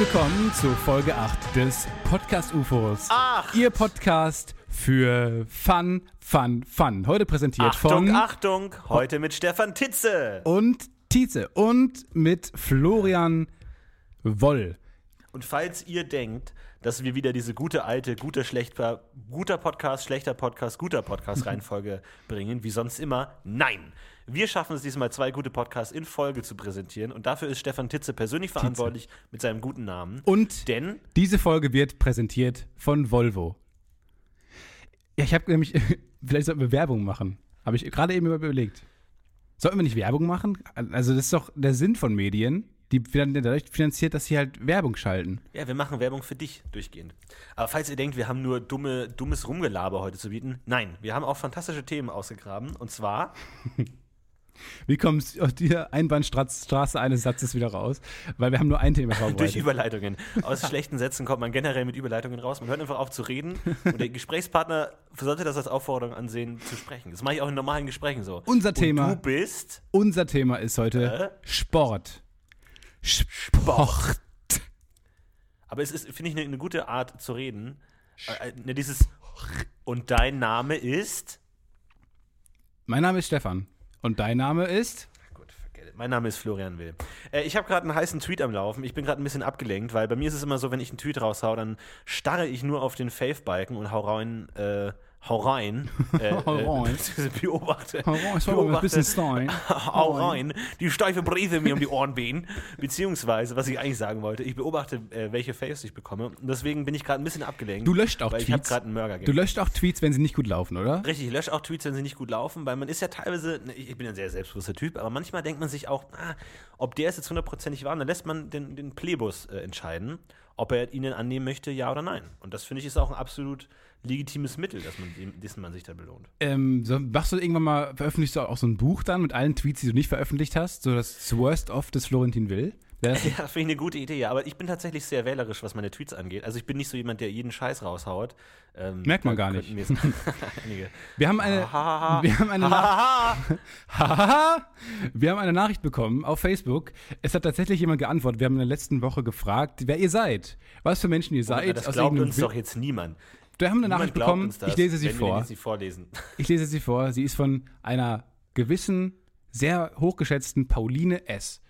willkommen zu Folge 8 des Podcast UFOs. Ach. Ihr Podcast für Fun, Fun, Fun. Heute präsentiert Achtung, von Achtung, heute mit Stefan Titze. und Tietze und mit Florian Woll. Und falls ihr denkt, dass wir wieder diese gute alte, guter, schlechter, guter Podcast, schlechter Podcast, guter Podcast Reihenfolge bringen, wie sonst immer, nein. Wir schaffen es diesmal, zwei gute Podcasts in Folge zu präsentieren. Und dafür ist Stefan Titze persönlich verantwortlich mit seinem guten Namen. Und Denn diese Folge wird präsentiert von Volvo. Ja, ich habe nämlich, vielleicht sollten wir Werbung machen. Habe ich gerade eben überlegt. Sollten wir nicht Werbung machen? Also das ist doch der Sinn von Medien. Die werden dadurch finanziert, dass sie halt Werbung schalten. Ja, wir machen Werbung für dich durchgehend. Aber falls ihr denkt, wir haben nur dumme, dummes Rumgelaber heute zu bieten, nein, wir haben auch fantastische Themen ausgegraben. Und zwar, Wie kommst aus dieser Einbahnstraße eines Satzes wieder raus? Weil wir haben nur ein Thema durch vorbereitet. Überleitungen. Aus schlechten Sätzen kommt man generell mit Überleitungen raus. Man hört einfach auf zu reden. Und der Gesprächspartner sollte das als Aufforderung ansehen, zu sprechen. Das mache ich auch in normalen Gesprächen so. Unser Und Thema. du bist Unser Thema ist heute Äh? Sport. Sport. Aber es ist, finde ich, eine, eine gute Art zu reden. Äh, äh, ne, dieses Und dein Name ist. Mein Name ist Stefan. Und dein Name ist? Mein Name ist Florian Will. Äh, ich habe gerade einen heißen Tweet am Laufen. Ich bin gerade ein bisschen abgelenkt, weil bei mir ist es immer so, wenn ich einen Tweet raushau, dann starre ich nur auf den Fave-Balken und hau rein. Äh, hau rein. Äh, Hau rein. Äh, beobachte. Hau rein, mal ein bisschen Stein. Hau rein. Die steife Brise mir um die Ohren wehen. Beziehungsweise, was ich eigentlich sagen wollte, ich beobachte, äh, welche Faves ich bekomme. Und deswegen bin ich gerade ein bisschen abgelenkt. Du löscht auch weil ich habe Tweets. gerade einen Murder Du löscht auch Tweets, wenn sie nicht gut laufen, oder? Richtig, ich lösche auch Tweets, wenn sie nicht gut laufen, weil man ist ja teilweise, ne, ich bin ein sehr selbstbewusster Typ, aber manchmal denkt man sich auch, ah, ob der es jetzt hundertprozentig war, und dann lässt man den, den Plebus äh, entscheiden, ob er ihn annehmen möchte, ja oder nein. Und das finde ich ist auch ein absolut legitimes Mittel, dass man, dessen man sich da belohnt. Ähm, so, machst du irgendwann mal, veröffentlichst du auch so ein Buch dann mit allen Tweets, die du nicht veröffentlicht hast? So das Worst of des Florentin Will? Das- Ja, finde ich eine gute Idee, ja. Aber ich bin tatsächlich sehr wählerisch, was meine Tweets angeht. Also ich bin nicht so jemand, der jeden Scheiß raushaut. Ähm, Merkt man gar nicht. Wir haben eine, wir haben eine. Wir haben eine Nachricht bekommen auf Facebook. Es hat tatsächlich jemand geantwortet. Wir haben in der letzten Woche gefragt, wer ihr seid. Was für Menschen ihr seid. das aus glaubt uns doch jetzt niemand. Wir haben eine Niemand Nachricht bekommen. Ich lese sie vor. sie vorlesen. Ich lese sie vor. Sie ist von einer gewissen, sehr hochgeschätzten Pauline S.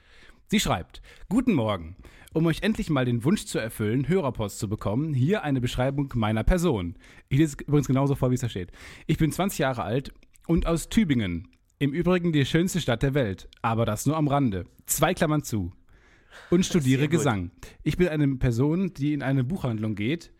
Sie schreibt: Guten Morgen. Um euch endlich mal den Wunsch zu erfüllen, Hörerpost zu bekommen, hier eine Beschreibung meiner Person. Ich lese es übrigens genauso vor, wie es da steht. Ich bin 20 Jahre alt und aus Tübingen. Im Übrigen die schönste Stadt der Welt, aber das nur am Rande. Zwei Klammern zu. Und studiere. Gesang. Ich bin eine Person, die in eine Buchhandlung geht,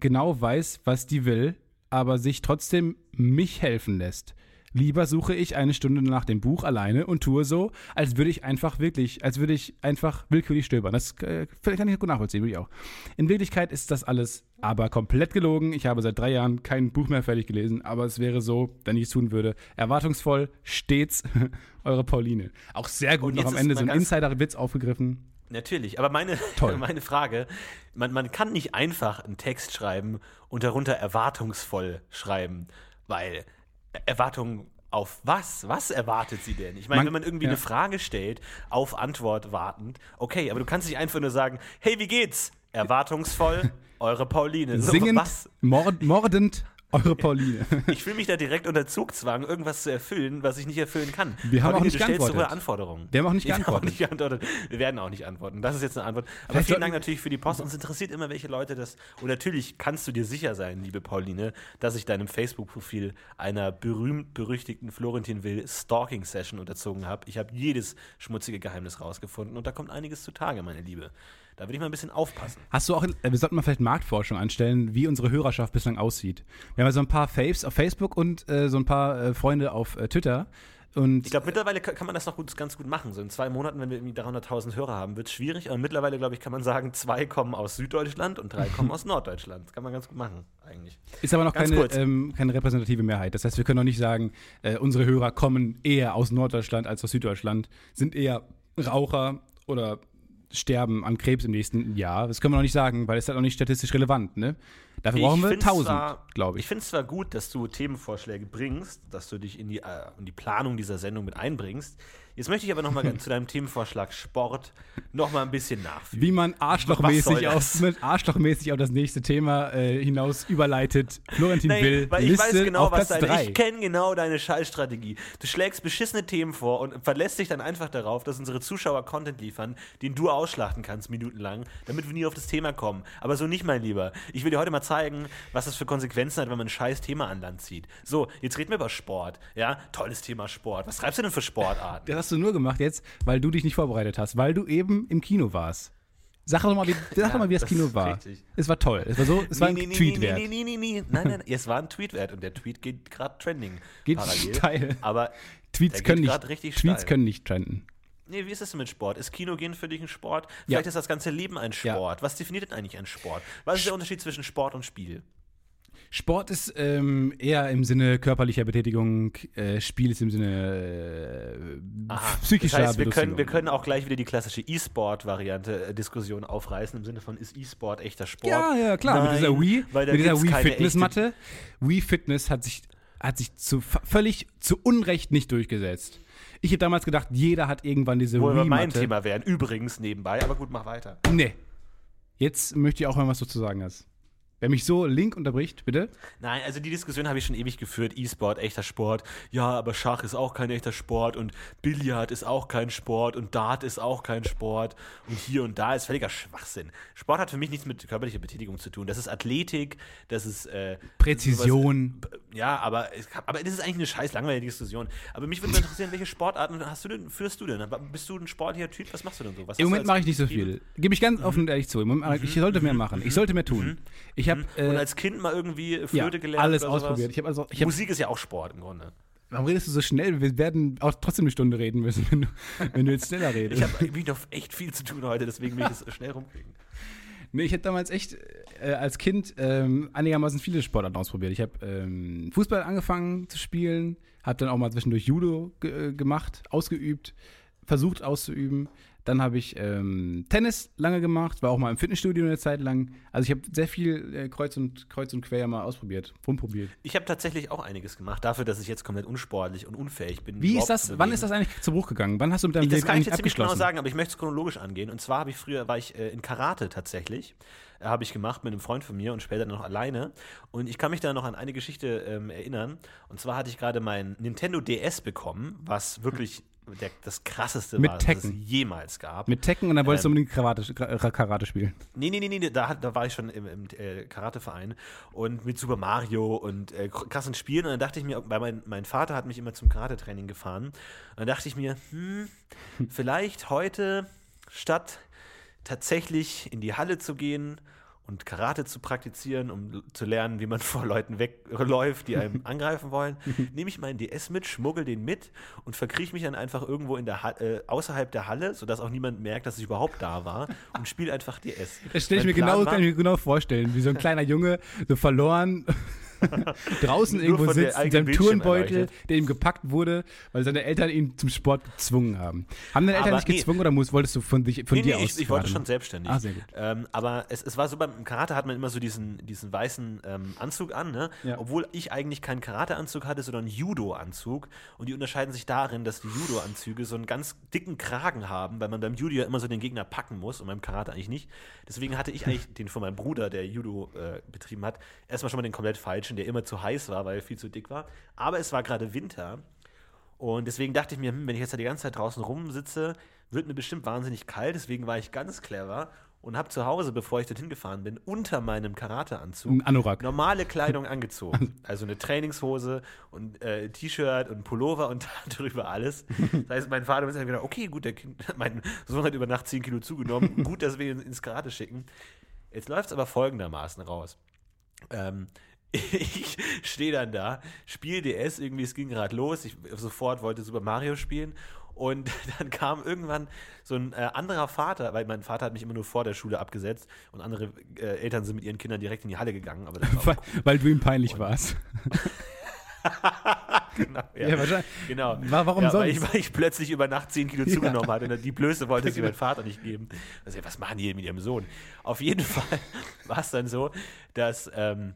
genau weiß, was die will, aber sich trotzdem mich helfen lässt. Lieber suche ich eine Stunde nach dem Buch alleine und tue so, als würde ich einfach wirklich, als würde ich einfach willkürlich stöbern. Das äh, kann ich gut nachvollziehen, würde ich auch. In Wirklichkeit ist das alles aber komplett gelogen. Ich habe seit drei Jahren kein Buch mehr fertig gelesen, aber es wäre so, wenn ich es tun würde. Erwartungsvoll, stets eure Pauline. Auch sehr gut noch am Ende so ein Insider-Witz aufgegriffen. Natürlich, aber meine, Toll. meine Frage, man, man kann nicht einfach einen Text schreiben und darunter erwartungsvoll schreiben, weil Erwartung auf was? Was erwartet sie denn? Ich meine, Man- wenn man irgendwie ja. eine Frage stellt, auf Antwort wartend, okay, aber du kannst nicht einfach nur sagen, hey, wie geht's? Erwartungsvoll, eure Pauline. So, Singend, was? mord, mordend, eure Pauline. Ich fühle mich da direkt unter Zugzwang, irgendwas zu erfüllen, was ich nicht erfüllen kann. Wir haben Pauline, auch nicht du stellst so hohe geantwortet. Anforderungen. Wir haben auch nicht geantwortet. nicht geantwortet. Wir werden auch nicht antworten. Das ist jetzt eine Antwort. Aber Vielleicht vielen Dank natürlich für die Post. Uns interessiert immer, welche Leute das. Und natürlich kannst du dir sicher sein, liebe Pauline, dass ich deinem Facebook-Profil einer berühmt-berüchtigten Florentin Will Stalking-Session unterzogen habe. Ich habe jedes schmutzige Geheimnis rausgefunden und da kommt einiges zutage, meine Liebe. Da würde ich mal ein bisschen aufpassen. Hast du auch, äh, wir sollten mal vielleicht Marktforschung anstellen, wie unsere Hörerschaft bislang aussieht. Wir haben ja so ein paar Faves auf Facebook und äh, so ein paar äh, Freunde auf äh, Twitter. Und Ich glaube, mittlerweile ka- kann man das noch gut, ganz gut machen. So in zwei Monaten, wenn wir irgendwie 300.000 Hörer haben, wird es schwierig. Aber mittlerweile, glaube ich, kann man sagen, zwei kommen aus Süddeutschland und drei kommen aus Norddeutschland. Das kann man ganz gut machen, eigentlich. ist aber noch keine, ähm, keine repräsentative Mehrheit. Das heißt, wir können noch nicht sagen, äh, unsere Hörer kommen eher aus Norddeutschland als aus Süddeutschland, sind eher Raucher oder sterben an Krebs im nächsten Jahr. Das können wir noch nicht sagen, weil es halt noch nicht statistisch relevant. Ne? Dafür brauchen Ich wir find's 1000, zwar- glaube Ich ich. finde es zwar gut, dass du Themenvorschläge bringst, dass du dich in die, äh, in die Planung dieser Sendung mit einbringst. Jetzt möchte ich aber nochmal zu deinem Themenvorschlag Sport nochmal ein bisschen nachführen. Wie man arschlochmäßig auf, arschlochmäßig auf das nächste Thema äh, hinaus überleitet. Florentin Nein, Will, weil ich Liste weiß genau, was deine, drei. ich kenne genau deine Scheißstrategie. Du schlägst beschissene Themen vor und verlässt dich dann einfach darauf, dass unsere Zuschauer Content liefern, den du ausschlachten kannst minutenlang, damit wir nie auf das Thema kommen. Aber so nicht, mein Lieber. Ich will dir heute mal zeigen, was das für Konsequenzen hat, wenn man ein scheiß Thema an Land zieht. So, jetzt reden wir über Sport. Ja, tolles Thema Sport. Was treibst du denn für Sportarten? Das hast du nur gemacht jetzt, weil du dich nicht vorbereitet hast, weil du eben im Kino warst. Sag doch mal, wie, sag doch mal, wie das, das Kino war. richtig. Es war toll. Es war so, es war ein nee, nee, Tweet nee, wert. Nee, nee, nee, nee, nein, nein, es war ein Tweet wert und der Tweet geht gerade trending. Geht parallel. steil. Aber Tweets können nicht, Tweets steil. können nicht trenden. Nee, wie ist es denn mit Sport? Ist Kino gehen für dich ein Sport? Vielleicht Ja. ist das ganze Leben ein Ja. Sport. Was definiert denn eigentlich ein Sport? Was ist der Unterschied zwischen Sport und Spiel? Sport ist ähm, eher im Sinne körperlicher Betätigung, äh, Spiel ist im Sinne äh, Aha. psychischer das heißt, wir können, wir können auch gleich wieder die klassische E-Sport-Variante äh, Diskussion aufreißen, im Sinne von, ist E-Sport echter Sport? Ja, ja, klar. Nein, mit dieser Wii, mit dieser Wii Fitnessmatte. Wii Fitness hat sich, hat sich zu, völlig zu Unrecht nicht durchgesetzt. Ich habe damals gedacht, jeder hat irgendwann diese Wo wir Wii mein. Thema wären, übrigens nebenbei, aber gut, mach weiter. Nee. Jetzt möchte ich auch hören, was du zu sagen hast. Wer mich so Link unterbricht, bitte. Nein, also die Diskussion habe ich schon ewig geführt. E-Sport, echter Sport. Ja, aber Schach ist auch kein echter Sport und Billard ist auch kein Sport und Dart ist auch kein Sport und hier und da ist völliger Schwachsinn. Sport hat für mich nichts mit körperlicher Betätigung zu tun. Das ist Athletik, das ist äh, Präzision. sowas- ja, aber, es, aber das ist eigentlich eine scheiß langweilige Diskussion. Aber mich würde mal interessieren, welche Sportarten hast du denn, führst du denn? Bist du ein sportlicher Typ? Was machst du denn so? Was Im Moment mache ich nicht so viel. Gebe ich ganz offen und ehrlich zu. Ich ich sollte mehr machen. Ich sollte mehr tun. Ich habe Und äh, als Kind mal irgendwie ja, Flöte gelernt? alles ausprobiert. Ich also, ich hab, Musik ist ja auch Sport im Grunde. warum redest du so schnell? Wir werden auch trotzdem eine Stunde reden müssen, wenn du, wenn du jetzt schneller redest. Ich habe irgendwie noch echt viel zu tun heute, deswegen will ich das schnell rumkriegen. Nee, ich habe damals echt äh, als Kind ähm, einigermaßen viele Sportarten ausprobiert. Ich habe ähm, Fußball angefangen zu spielen, habe dann auch mal zwischendurch Judo ge äh, gemacht, ausgeübt, versucht auszuüben. Dann habe ich ähm, Tennis lange gemacht, war auch mal im Fitnessstudio eine Zeit lang. Also ich habe sehr viel äh, kreuz, und, kreuz und quer mal ausprobiert, rumprobiert. Ich habe tatsächlich auch einiges gemacht, dafür, dass ich jetzt komplett unsportlich und unfähig bin. Wie ist das, wann ist das eigentlich zu Bruch gegangen? Wann hast du mit deinem Ich, das Leben kann ich dir ziemlich genau abgeschlossen? sagen, aber ich möchte es chronologisch angehen. Und zwar habe ich früher, war ich äh, in Karate tatsächlich. Äh, habe ich gemacht mit einem Freund von mir und später dann noch alleine. Und ich kann mich da noch an eine Geschichte ähm, erinnern. Und zwar hatte ich gerade mein Nintendo DS bekommen, was wirklich der, das krasseste Mit war, was es Tekken. jemals gab. Mit Tekken und dann wolltest Ähm, du unbedingt Karate, Karate spielen. Nee, nee, nee, nee, da, da war ich schon im, im äh, Karateverein und mit Super Mario und äh, krassen Spielen. Und dann dachte ich mir, weil mein, mein Vater hat mich immer zum Karatetraining gefahren. Und dann dachte ich mir, hm, vielleicht heute statt tatsächlich in die Halle zu gehen und Karate zu praktizieren, um zu lernen, wie man vor Leuten wegläuft, die einem angreifen wollen, nehme ich meinen DS mit, schmuggel den mit und verkrieche mich dann einfach irgendwo in der Ha- äh, außerhalb der Halle, sodass auch niemand merkt, dass ich überhaupt da war und spiele einfach DS. Das stelle ich mir Mein Plan genau, war- kann ich mir genau vorstellen, wie so ein kleiner Junge, so verloren, draußen irgendwo sitzt, in seinem Turnbeutel, der ihm gepackt wurde, weil seine Eltern ihn zum Sport gezwungen haben. Haben deine Eltern Aber nicht nee. gezwungen oder muss, wolltest du von, dich, von nee, dir nee, aus? ich, ich wollte schon selbstständig. Ah, sehr gut. Ähm, aber es, es war so, beim Karate hat man immer so diesen, diesen weißen ähm, Anzug an, ne? Ja. obwohl ich eigentlich keinen Karate-Anzug hatte, sondern einen Judo-Anzug. Und die unterscheiden sich darin, dass die Judo-Anzüge so einen ganz dicken Kragen haben, weil man beim Judo ja immer so den Gegner packen muss und beim Karate eigentlich nicht. Deswegen hatte ich eigentlich den von meinem Bruder, der Judo äh, betrieben hat, erstmal schon mal den komplett falschen, der immer zu heiß war, weil er viel zu dick war. Aber es war gerade Winter. Und deswegen dachte ich mir, hm, wenn ich jetzt da die ganze Zeit draußen rumsitze, wird mir bestimmt wahnsinnig kalt. Deswegen war ich ganz clever und habe zu Hause, bevor ich dorthin gefahren bin, unter meinem Karateanzug Anorak. normale Kleidung angezogen. Also eine Trainingshose und äh, T-Shirt und Pullover und darüber alles. Das heißt, mein Vater hat gedacht, okay, gut, der kind, mein Sohn hat über Nacht 10 Kilo zugenommen. Gut, dass wir ihn ins Karate schicken. Jetzt läuft es aber folgendermaßen raus. Ähm, ich stehe dann da, spiele DS, irgendwie, es ging gerade los, ich sofort wollte Super Mario spielen und dann kam irgendwann so ein äh, anderer Vater, weil mein Vater hat mich immer nur vor der Schule abgesetzt und andere äh, Eltern sind mit ihren Kindern direkt in die Halle gegangen, aber das war Weil, weil du ihm peinlich warst. genau, ja. Ja, wahrscheinlich. Genau. Wa- warum ja, sonst? Weil ich, weil ich plötzlich über Nacht 10 Kilo zugenommen hatte und die Blöße wollte sie meinem Vater nicht geben. Also, was machen die denn mit ihrem Sohn? Auf jeden Fall war es dann so, dass ähm,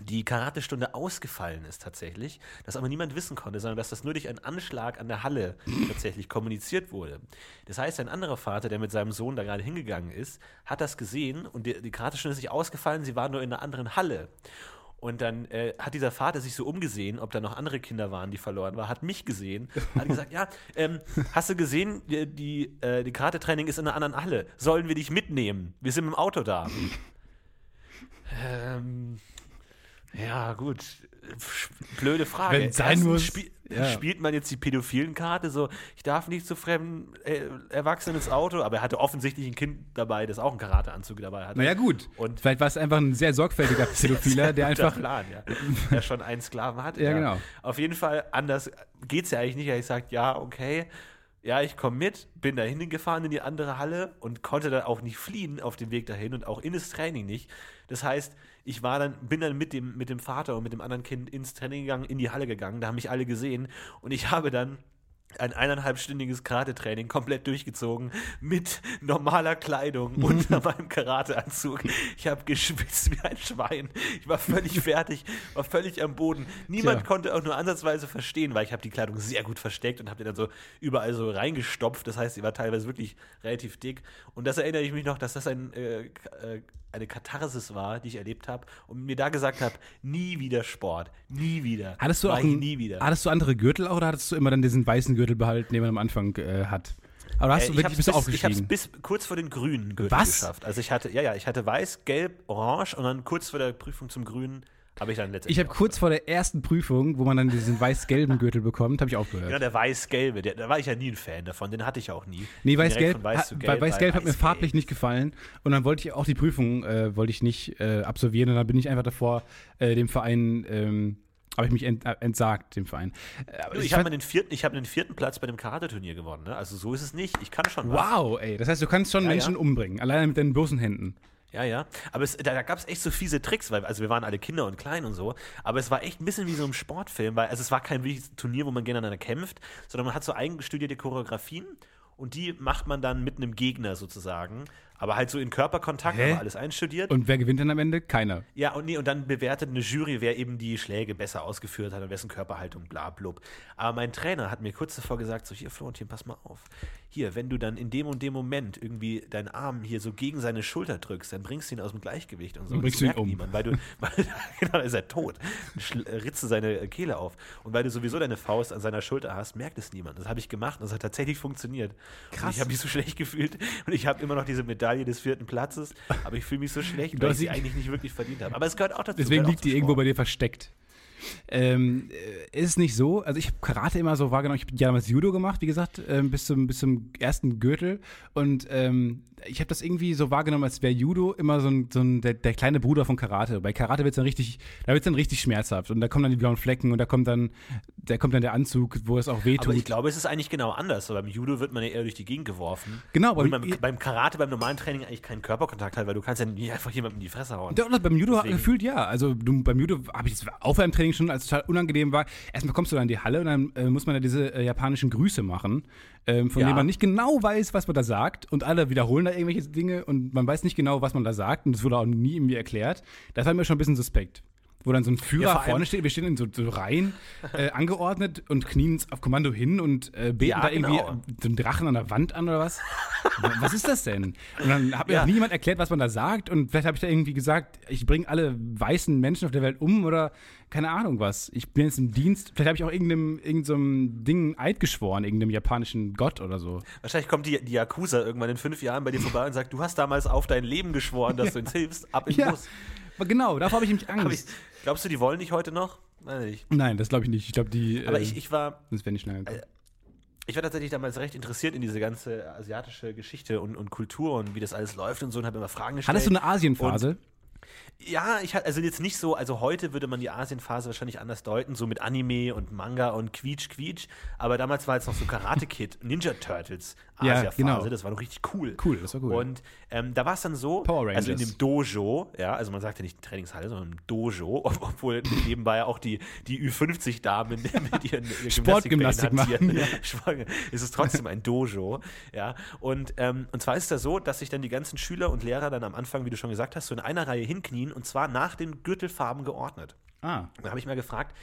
die Karatestunde ausgefallen ist tatsächlich, das aber niemand wissen konnte, sondern dass das nur durch einen Anschlag an der Halle tatsächlich kommuniziert wurde. Das heißt, ein anderer Vater, der mit seinem Sohn da gerade hingegangen ist, hat das gesehen und die, die Karatestunde ist nicht ausgefallen, sie war nur in einer anderen Halle. Und dann äh, hat dieser Vater sich so umgesehen, ob da noch andere Kinder waren, die verloren waren, hat mich gesehen, hat gesagt, ja, ähm, hast du gesehen, die, die, äh, die Karate-Training ist in einer anderen Halle. Sollen wir dich mitnehmen? Wir sind im Auto da. ähm, ja, gut. Blöde Frage. Wenn es sein muss, spie ja. spielt man jetzt die pädophilen Karte so, ich darf nicht zu fremden äh, Erwachsenen ins Auto, aber er hatte offensichtlich ein Kind dabei, das auch einen Karateanzug dabei hatte. Naja, gut. Und- Vielleicht war es einfach ein sehr sorgfältiger Pädophiler, der einfach. Plan, ja. der schon einen Sklaven hat. Ja, genau. Auf jeden Fall, anders geht es ja eigentlich nicht. Ich sage, ja, okay, ja, ich komme mit, bin da hingefahren in die andere Halle und konnte dann auch nicht fliehen auf dem Weg dahin und auch in das Training nicht. Das heißt, ich war dann, bin dann mit dem, mit dem Vater und mit dem anderen Kind ins Training gegangen, in die Halle gegangen, da haben mich alle gesehen und ich habe dann ein eineinhalbstündiges Karate-Training komplett durchgezogen mit normaler Kleidung unter meinem Karateanzug. Ich habe geschwitzt wie ein Schwein. Ich war völlig fertig, war völlig am Boden. Niemand Tja. konnte auch nur ansatzweise verstehen, weil ich habe die Kleidung sehr gut versteckt und habe die dann so überall so reingestopft. Das heißt, sie war teilweise wirklich relativ dick. Und das erinnere ich mich noch, dass das ein, äh, äh, eine Katharsis war, die ich erlebt habe und mir da gesagt habe, nie wieder Sport, nie wieder. Hattest du auch ich ein, nie wieder. Hattest du andere Gürtel auch oder hattest du immer dann diesen weißen Gürtel behalten, den man am Anfang äh, hat? Aber hast Äh, du ich wirklich bis, ich hab's aufgestiegen? bis kurz vor den grünen Gürtel Was? geschafft. Also ich hatte, ja, ja, ich hatte weiß, gelb, orange und dann kurz vor der Prüfung zum grünen habe ich dann letztendlich. Ich habe kurz vor der ersten Prüfung, wo man dann diesen weiß-gelben Gürtel bekommt, habe ich aufgehört. Genau, der weiß-gelbe, der- da war ich ja nie ein Fan davon, den hatte ich auch nie. Nee, weiß-gelb, weiß bei weiß-gelb hat mir farblich nicht gefallen und dann wollte ich auch die Prüfung äh, wollte ich nicht äh, absolvieren und dann bin ich einfach davor äh, dem Verein ähm, habe ich mich ent, äh, entsagt dem Verein. Äh, Du, ich Ich habe den vierten, ich habe den vierten Platz bei dem Karate-Turnier gewonnen. Ne? Also so ist es nicht. Ich kann schon was. wow, ey, das heißt, du kannst schon Ja, Menschen ja. umbringen, alleine mit deinen bloßen Händen. Ja, ja. Aber es, da, da gab es echt so fiese Tricks, weil also wir waren alle Kinder und klein und so. Aber es war echt ein bisschen wie so ein Sportfilm, weil also es war kein wirkliches Turnier, wo man gegeneinander kämpft, sondern man hat so eigengestudierte Choreografien und die macht man dann mit einem Gegner sozusagen. Aber halt so in Körperkontakt, Hä? aber alles einstudiert. Und wer gewinnt dann am Ende? Keiner. Ja, und, nee, und dann bewertet eine Jury, wer eben die Schläge besser ausgeführt hat und wessen Körperhaltung, bla, blub. Aber mein Trainer hat mir kurz davor gesagt, so hier, Florentin, pass mal auf. Hier, wenn du dann in dem und dem Moment irgendwie deinen Arm hier so gegen seine Schulter drückst, dann bringst du ihn aus dem Gleichgewicht und so. Und bringst das du ihn merkt um. Niemand, weil du, weil, genau, dann ist er tot. Äh, ritzt du seine Kehle auf. Und weil du sowieso deine Faust an seiner Schulter hast, merkt es niemand. Das habe ich gemacht und das hat tatsächlich funktioniert. Krass. Und ich habe mich so schlecht gefühlt und ich habe immer noch diese Medaille des vierten Platzes, aber ich fühle mich so schlecht, weil ich sie eigentlich nicht wirklich verdient habe. Aber es gehört auch dazu. Deswegen liegt die irgendwo bei dir versteckt. Ähm, äh, ist nicht so. Also ich habe Karate immer so wahrgenommen. Ich habe damals Judo gemacht, wie gesagt, ähm, bis, zum, bis zum ersten Gürtel. Und ähm, ich habe das irgendwie so wahrgenommen, als wäre Judo immer so ein, so ein der, der kleine Bruder von Karate. Bei Karate wird es dann richtig, da wird dann richtig schmerzhaft. Und da kommen dann die blauen Flecken und da kommt dann, da kommt dann der Anzug, wo es auch wehtut. Aber ich glaube, es ist eigentlich genau anders. So beim Judo wird man ja eher durch die Gegend geworfen. Genau, und beim, beim Karate, beim normalen Training eigentlich keinen Körperkontakt hat, weil du kannst ja nie einfach jemandem in die Fresse hauen. Doch, beim Judo Deswegen- gefühlt ja. Also du, beim Judo habe ich das auch beim Training schon als total unangenehm war. Erstmal kommst du dann in die Halle und dann äh, muss man ja diese äh, japanischen Grüße machen, ähm, von Ja. denen man nicht genau weiß, was man da sagt. Und alle wiederholen da irgendwelche Dinge und man weiß nicht genau, was man da sagt. Und das wurde auch nie irgendwie erklärt. Das war mir schon ein bisschen suspekt. Wo dann so ein Führer Ja, vorne steht, wir stehen in so, so Reihen äh, angeordnet und knien auf Kommando hin und äh, beten Ja, da irgendwie genau. so einen Drachen an der Wand an oder was? was ist das denn? Und dann hat mir Ja. auch niemand erklärt, was man da sagt. Und vielleicht habe ich da irgendwie gesagt, ich bringe alle weißen Menschen auf der Welt um oder keine Ahnung was. Ich bin jetzt im Dienst. Vielleicht habe ich auch irgendeinem, irgendeinem Ding Eid geschworen, irgendeinem japanischen Gott oder so. Wahrscheinlich kommt die, die Yakuza irgendwann in fünf Jahren bei dir vorbei und sagt, du hast damals auf dein Leben geschworen, dass du uns hilfst, ab in den Bus. Genau, davor habe ich mich Hab ich, Angst. glaubst du, die wollen dich heute noch? Nein, nicht. Nein, das glaube ich nicht. Ich glaube, die. Aber äh, ich, ich war das wäre nicht lange. gekommen. ich war tatsächlich damals recht interessiert in diese ganze asiatische Geschichte und, und Kultur und wie das alles läuft und so und habe immer Fragen gestellt. Hattest du eine Asienphase? Ja, ich hatte, also jetzt nicht so, also heute würde man die Asienphase wahrscheinlich anders deuten, so mit Anime und Manga und Quietsch, Quietsch, aber damals war jetzt noch so Karate Kid, Ninja Turtles, Ja, Asia-Phase, genau. das war noch richtig cool. Cool, das war cool. Und ähm, da war es dann so, also in dem Dojo, ja, also man sagt ja nicht Trainingshalle, sondern im Dojo, ob- obwohl nebenbei auch die, die Ü50-Damen mit ihren, ihren Sportgymnastik machen, Sport- Es ist trotzdem ein Dojo, ja. Und, ähm, und zwar ist das so, dass sich dann die ganzen Schüler und Lehrer dann am Anfang, wie du schon gesagt hast, so in einer Reihe hinknien und zwar nach den Gürtelfarben geordnet. Ah. Da habe ich mal gefragt,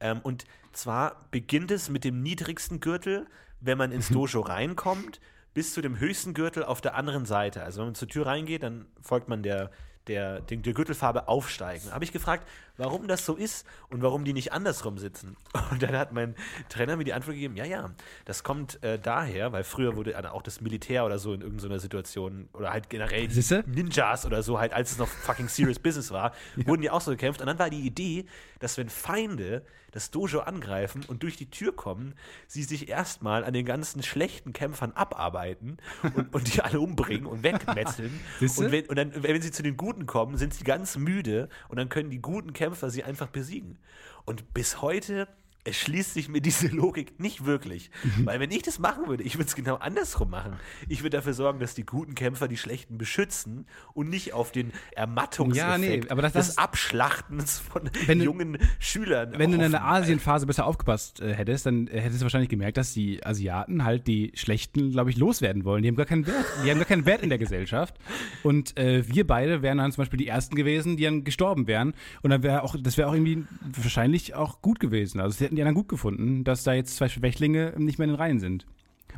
ähm, und zwar beginnt es mit dem niedrigsten Gürtel, wenn man ins Dojo reinkommt, bis zu dem höchsten Gürtel auf der anderen Seite. Also wenn man zur Tür reingeht, dann folgt man der, der, der, der Gürtelfarbe aufsteigen. Da habe ich gefragt, warum das so ist und warum die nicht andersrum sitzen. Und dann hat mein Trainer mir die Antwort gegeben, ja, ja, das kommt äh, daher, weil früher wurde also auch das Militär oder so in irgendeiner Situation oder halt generell Siehste? Ninjas oder so, halt als es noch fucking serious business war, wurden die auch so gekämpft. Und dann war die Idee, dass wenn Feinde das Dojo angreifen und durch die Tür kommen, sie sich erstmal an den ganzen schlechten Kämpfern abarbeiten und, und die alle umbringen und wegmetzeln. Und wenn, und dann, wenn sie zu den Guten kommen, sind sie ganz müde und dann können die guten Kämpfer sie einfach besiegen. Und bis heute erschließt sich mir diese Logik nicht wirklich. Mhm. Weil wenn ich das machen würde, ich würde es genau andersrum machen. Ich würde dafür sorgen, dass die guten Kämpfer die schlechten beschützen und nicht auf den Ermattungseffekt Ja, nee, aber das- das des Abschlachtens von Wenn du- jungen Schülern Wenn du in der hoffen. Asienphase besser aufgepasst äh, hättest, dann äh, hättest du wahrscheinlich gemerkt, dass die Asiaten halt die Schlechten, glaube ich, loswerden wollen. Die haben gar keinen Wert. Die haben gar keinen Wert in der Gesellschaft. Und äh, wir beide wären dann zum Beispiel die Ersten gewesen, die dann gestorben wären. Und dann wäre auch, das wäre auch irgendwie wahrscheinlich auch gut gewesen. Also, hätten die dann gut gefunden, dass da jetzt zwei Schwächlinge nicht mehr in den Reihen sind.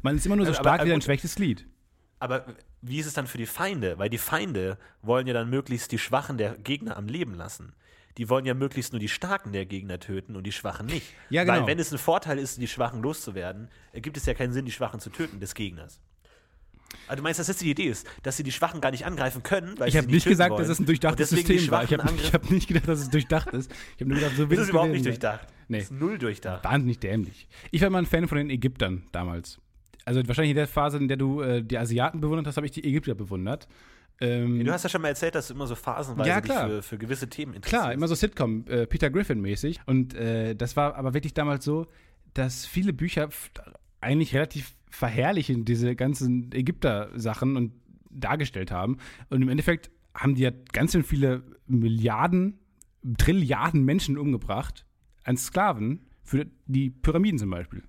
Man ist immer nur so Also, aber- stark aber wie ein gut. schwächstes Glied. Aber wie ist es dann für die Feinde? Weil die Feinde wollen ja dann möglichst die Schwachen der Gegner am Leben lassen. Die wollen ja möglichst nur die Starken der Gegner töten und die Schwachen nicht. Ja, genau. Weil wenn es ein Vorteil ist, die Schwachen loszuwerden, ergibt es ja keinen Sinn, die Schwachen zu töten des Gegners. Also du meinst, dass das die Idee ist, dass sie die Schwachen gar nicht angreifen können, weil Ich habe nicht gesagt, wollen. dass es ein durchdachtes System war. Ich habe hab nicht gedacht, dass es durchdacht ist. Ich habe nur gedacht, so Das wird ist es überhaupt nicht durchdacht. Nee. Das ist null durchdacht. Wahnsinnig dämlich. Ich war immer ein Fan von den Ägyptern damals. Also wahrscheinlich in der Phase, in der du äh, die Asiaten bewundert hast, habe ich die Ägypter bewundert. Ähm, Du hast ja schon mal erzählt, dass du immer so phasenweise Ja, dich für, für gewisse Themen interessierst. Klar, immer so Sitcom, äh, Peter Griffin-mäßig. Und äh, das war aber wirklich damals so, dass viele Bücher eigentlich relativ verherrlichen diese ganzen Ägypter-Sachen und dargestellt haben. Und im Endeffekt haben die ja ganz schön viele Milliarden, Trilliarden Menschen umgebracht als Sklaven für die Pyramiden zum Beispiel.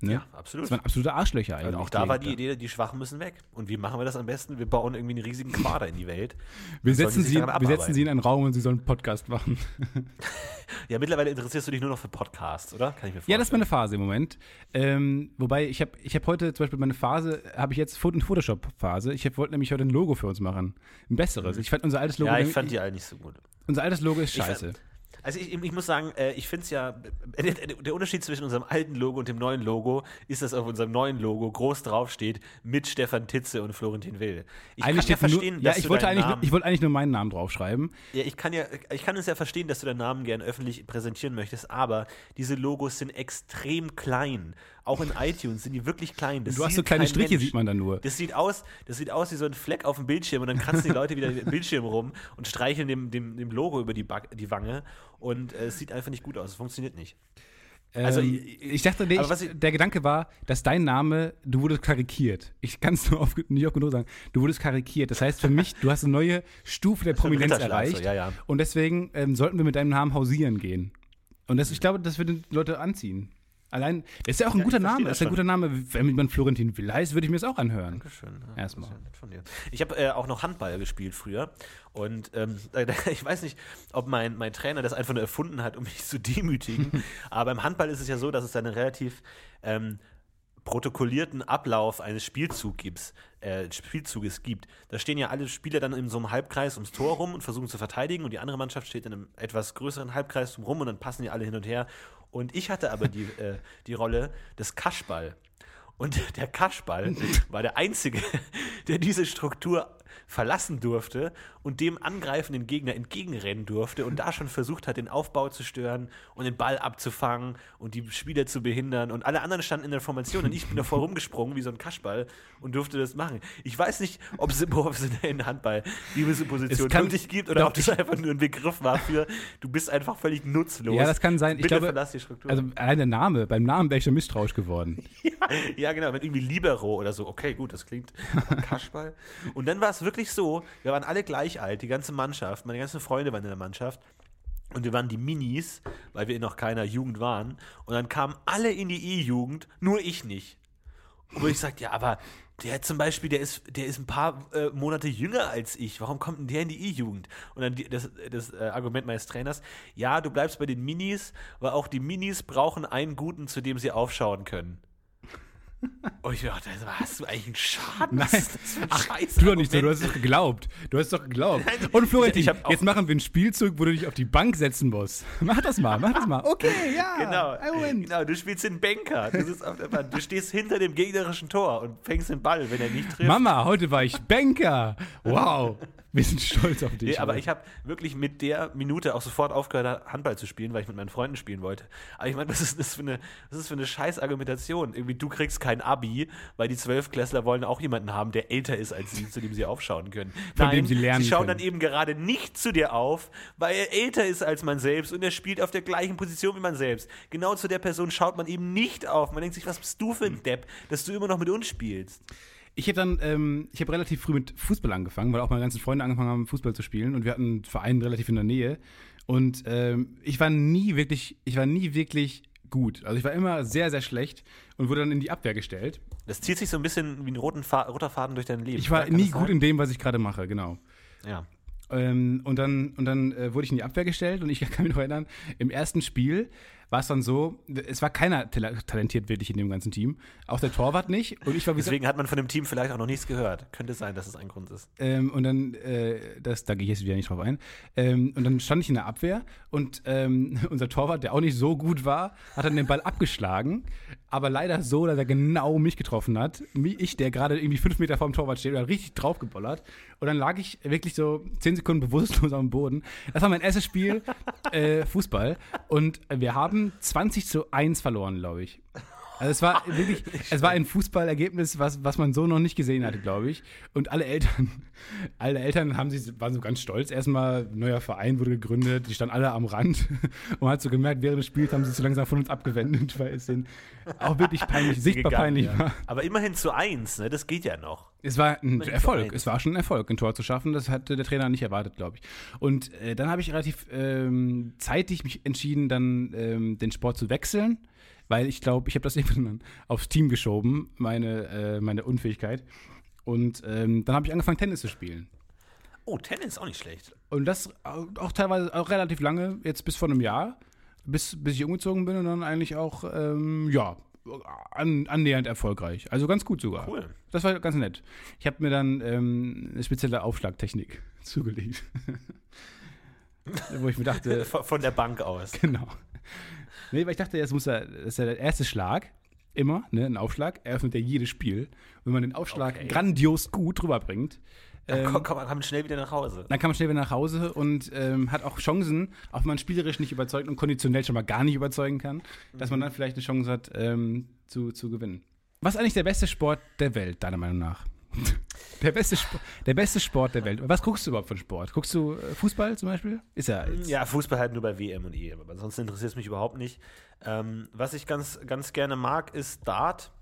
Ne? Ja, absolut. Das waren absolute Arschlöcher eigentlich. Und auch da war die. Idee, die Schwachen müssen weg. Und wie machen wir das am besten? Wir bauen irgendwie einen riesigen Quader in die Welt. Wir setzen, sie, wir setzen sie in einen Raum und sie sollen einen Podcast machen. Ja, mittlerweile interessierst du dich nur noch für Podcasts, oder? Kann ich mir vorstellen. Ja, das ist meine Phase im Moment. Ähm, wobei, ich habe ich hab heute zum Beispiel meine Phase, habe ich jetzt eine Photoshop-Phase. Ich wollte nämlich heute ein Logo für uns machen. Ein besseres. Ich fand unser altes Logo, Mhm. Ja, ich fand die alle nicht so gut. unser altes Logo ist scheiße. Also ich, ich muss sagen, äh, ich finde es ja, äh, der, Unterschied zwischen unserem alten Logo und dem neuen Logo ist, dass auf unserem neuen Logo groß draufsteht mit Stefan Titze und Florentin Will. Ich eigentlich kann ja verstehen, nur, ja, dass ich du wollte, eigentlich, Namen, ich wollte eigentlich nur meinen Namen draufschreiben. ja, ich kann ja, ich kann es ja verstehen, dass du deinen Namen gern öffentlich präsentieren möchtest, aber diese Logos sind extrem klein. Auch in iTunes sind die wirklich klein. Das Du hast sieht so kleine Striche, Mensch. sieht man dann nur. Das sieht aus, das sieht aus wie so ein Fleck auf dem Bildschirm und dann kratzen die Leute wieder den Bildschirm rum und streicheln dem, dem, dem Logo über die, Back, die Wange und äh, es sieht einfach nicht gut aus. Es funktioniert nicht. Also, ähm, ich- dachte, nee, ich, der Gedanke war, dass dein Name, du wurdest karikiert. Ich kann es nur auf, nicht oft genug sagen. Du wurdest karikiert. Das heißt für mich, du hast eine neue Stufe der Prominenz erreicht. so, ja, ja. Und deswegen ähm, sollten wir mit deinem Namen hausieren gehen. Und das, ich glaube, das würde die Leute anziehen. Allein, das ist ja auch ein Ja, guter Name. das ist ein guter Name. Wenn man Florentin Will heißt, würde ich mir das auch anhören. Dankeschön. Ja, Erstmal. ja. Ich habe äh, auch noch Handball gespielt früher und ähm, ich weiß nicht, ob mein, mein Trainer das einfach nur erfunden hat, um mich zu demütigen, aber beim Handball ist es ja so, dass es einen relativ ähm, protokollierten Ablauf eines Spielzug gibt's, äh, Spielzuges gibt. Da stehen ja alle Spieler dann in so einem Halbkreis ums Tor rum und versuchen zu verteidigen und die andere Mannschaft steht in einem etwas größeren Halbkreis rum und dann passen die alle hin und her. Und ich hatte aber die, äh, die Rolle des Kaschball. Und der Kaschball war der Einzige, der diese Struktur verlassen durfte und dem angreifenden Gegner entgegenrennen durfte und da schon versucht hat, den Aufbau zu stören und den Ball abzufangen und die Spieler zu behindern. Und alle anderen standen in der Formation und ich bin davor rumgesprungen wie so ein Kaschball und durfte das machen. Ich weiß nicht, ob es im professionellen Handball diese Position wirklich gibt oder ob das einfach nur ein Begriff war für, du bist einfach völlig nutzlos. Ja, das kann sein. Ich Bitte glaube, verlass die Struktur. Also allein der Name, beim Namen wäre ich schon misstrauisch geworden. Ja, genau, mit irgendwie Libero oder so. Okay, gut, das klingt Kaschball. Und dann war es wirklich so, wir waren alle gleich alt, die ganze Mannschaft, meine ganzen Freunde waren in der Mannschaft. Und wir waren die Minis, weil wir noch keiner Jugend waren. Und dann kamen alle in die E-Jugend, nur ich nicht. Und wo ich sagte, ja, aber der zum Beispiel, der ist, der ist ein paar äh, Monate jünger als ich. Warum kommt denn der in die E-Jugend? Und dann die, das, das äh, Argument meines Trainers, ja, du bleibst bei den Minis, weil auch die Minis brauchen einen Guten, zu dem sie aufschauen können. Und ich dachte, also, hast du eigentlich einen Schaden? Nein. Ein Ach, Scheiß tu doch nicht so, du hast doch geglaubt. Du hast doch geglaubt. Und Florentin, jetzt machen wir einen Spielzug, wo du dich auf die Bank setzen musst. Mach das mal, mach das mal. Okay, ja. Genau, genau, du spielst den Banker. Du, du stehst hinter dem gegnerischen Tor und fängst den Ball, wenn er nicht trifft. Mama, heute war ich Banker. Wow. Wir sind stolz auf dich. Nee, aber ich habe wirklich mit der Minute auch sofort aufgehört, Handball zu spielen, weil ich mit meinen Freunden spielen wollte. Aber ich meine, was ist das für eine, was ist für eine scheiß Argumentation? Irgendwie, du kriegst kein Abi, weil die Zwölfklässler wollen auch jemanden haben, der älter ist als sie, zu dem sie aufschauen können. Von dem sie lernen sie schauen können. dann eben gerade nicht zu dir auf, weil er älter ist als man selbst und er spielt auf der gleichen Position wie man selbst. Genau zu der Person schaut man eben nicht auf. Man denkt sich, was bist du für ein Depp, dass du immer noch mit uns spielst? Ich habe dann, ähm, ich habe relativ früh mit Fußball angefangen, weil auch meine ganzen Freunde angefangen haben, Fußball zu spielen und wir hatten einen Verein relativ in der Nähe. Und ähm, ich war nie wirklich, ich war nie wirklich gut. Also ich war immer sehr, sehr schlecht und wurde dann in die Abwehr gestellt. Das zieht sich so ein bisschen wie ein roten Fa roter Faden durch dein Leben. Ich war nie gut in dem, was ich gerade mache, genau. Ja. Ähm, und dann, und dann äh, wurde ich in die Abwehr gestellt und ich kann mich noch erinnern, im ersten Spiel war es dann so, es war keiner talentiert wirklich in dem ganzen Team, auch der Torwart nicht und ich war wie Deswegen hat man von dem Team vielleicht auch noch nichts gehört. Könnte sein, dass es ein Grund ist. ähm, und dann, äh, das, da gehe ich jetzt wieder nicht drauf ein, ähm, und dann stand ich in der Abwehr und ähm, unser Torwart, der auch nicht so gut war, hat dann den Ball abgeschlagen, aber leider so, dass er genau mich getroffen hat. Mi- Ich, der gerade irgendwie fünf Meter vorm Torwart steht, hat richtig draufgebollert. Und dann lag ich wirklich so zehn Sekunden bewusstlos am Boden. Das war mein erstes Spiel äh, Fußball. Und wir haben 20 zu 1 verloren, glaube ich. Also es war wirklich, es war ein Fußballergebnis, was, was man so noch nicht gesehen hatte, glaube ich. Und alle Eltern, alle Eltern haben sich, waren so ganz stolz. Erstmal, neuer Verein wurde gegründet, die standen alle am Rand. Und man hat so gemerkt, während des Spiels haben sie sich so langsam von uns abgewendet, weil es denen auch wirklich peinlich, sichtbar Gegangen, peinlich ja. war. Aber immerhin zu eins, ne? Das geht ja noch. Es war ein Erfolg. Es war schon ein Erfolg, ein Tor zu schaffen. Das hatte der Trainer nicht erwartet, glaube ich. Und äh, dann habe ich relativ ähm, zeitig mich entschieden, dann ähm, den Sport zu wechseln, weil ich glaube, ich habe das irgendwann aufs Team geschoben, meine, äh, meine Unfähigkeit. Und ähm, dann habe ich angefangen, Tennis zu spielen. Oh, Tennis auch nicht schlecht. Und das auch, auch teilweise auch relativ lange, jetzt bis vor einem Jahr, bis, bis ich umgezogen bin und dann eigentlich auch, ähm, ja, an, annähernd erfolgreich. Also ganz gut sogar. Cool. Das war ganz nett. Ich habe mir dann ähm, eine spezielle Aufschlagtechnik zugelegt. Wo ich mir dachte, Von der Bank aus. genau. Nee, weil ich dachte, jetzt muss er, das ist ja der erste Schlag, immer, ne, ein Aufschlag, eröffnet ja jedes Spiel. Wenn man den Aufschlag Okay. grandios gut rüberbringt, Dann ähm, komm, komm, komm schnell wieder nach Hause. dann kann man schnell wieder nach Hause und ähm, hat auch Chancen, auch wenn man spielerisch nicht überzeugt und konditionell schon mal gar nicht überzeugen kann, dass man dann vielleicht eine Chance hat, ähm, zu, zu gewinnen. Was ist eigentlich der beste Sport der Welt, deiner Meinung nach? Der beste, Sp der beste Sport der Welt. Was guckst du überhaupt von Sport? Guckst du äh, Fußball zum Beispiel? Ist ja jetzt. Ja, Fußball halt nur bei WM und EM, aber ansonsten interessiert es mich überhaupt nicht. Ähm, was ich ganz, ganz gerne mag, ist Dart.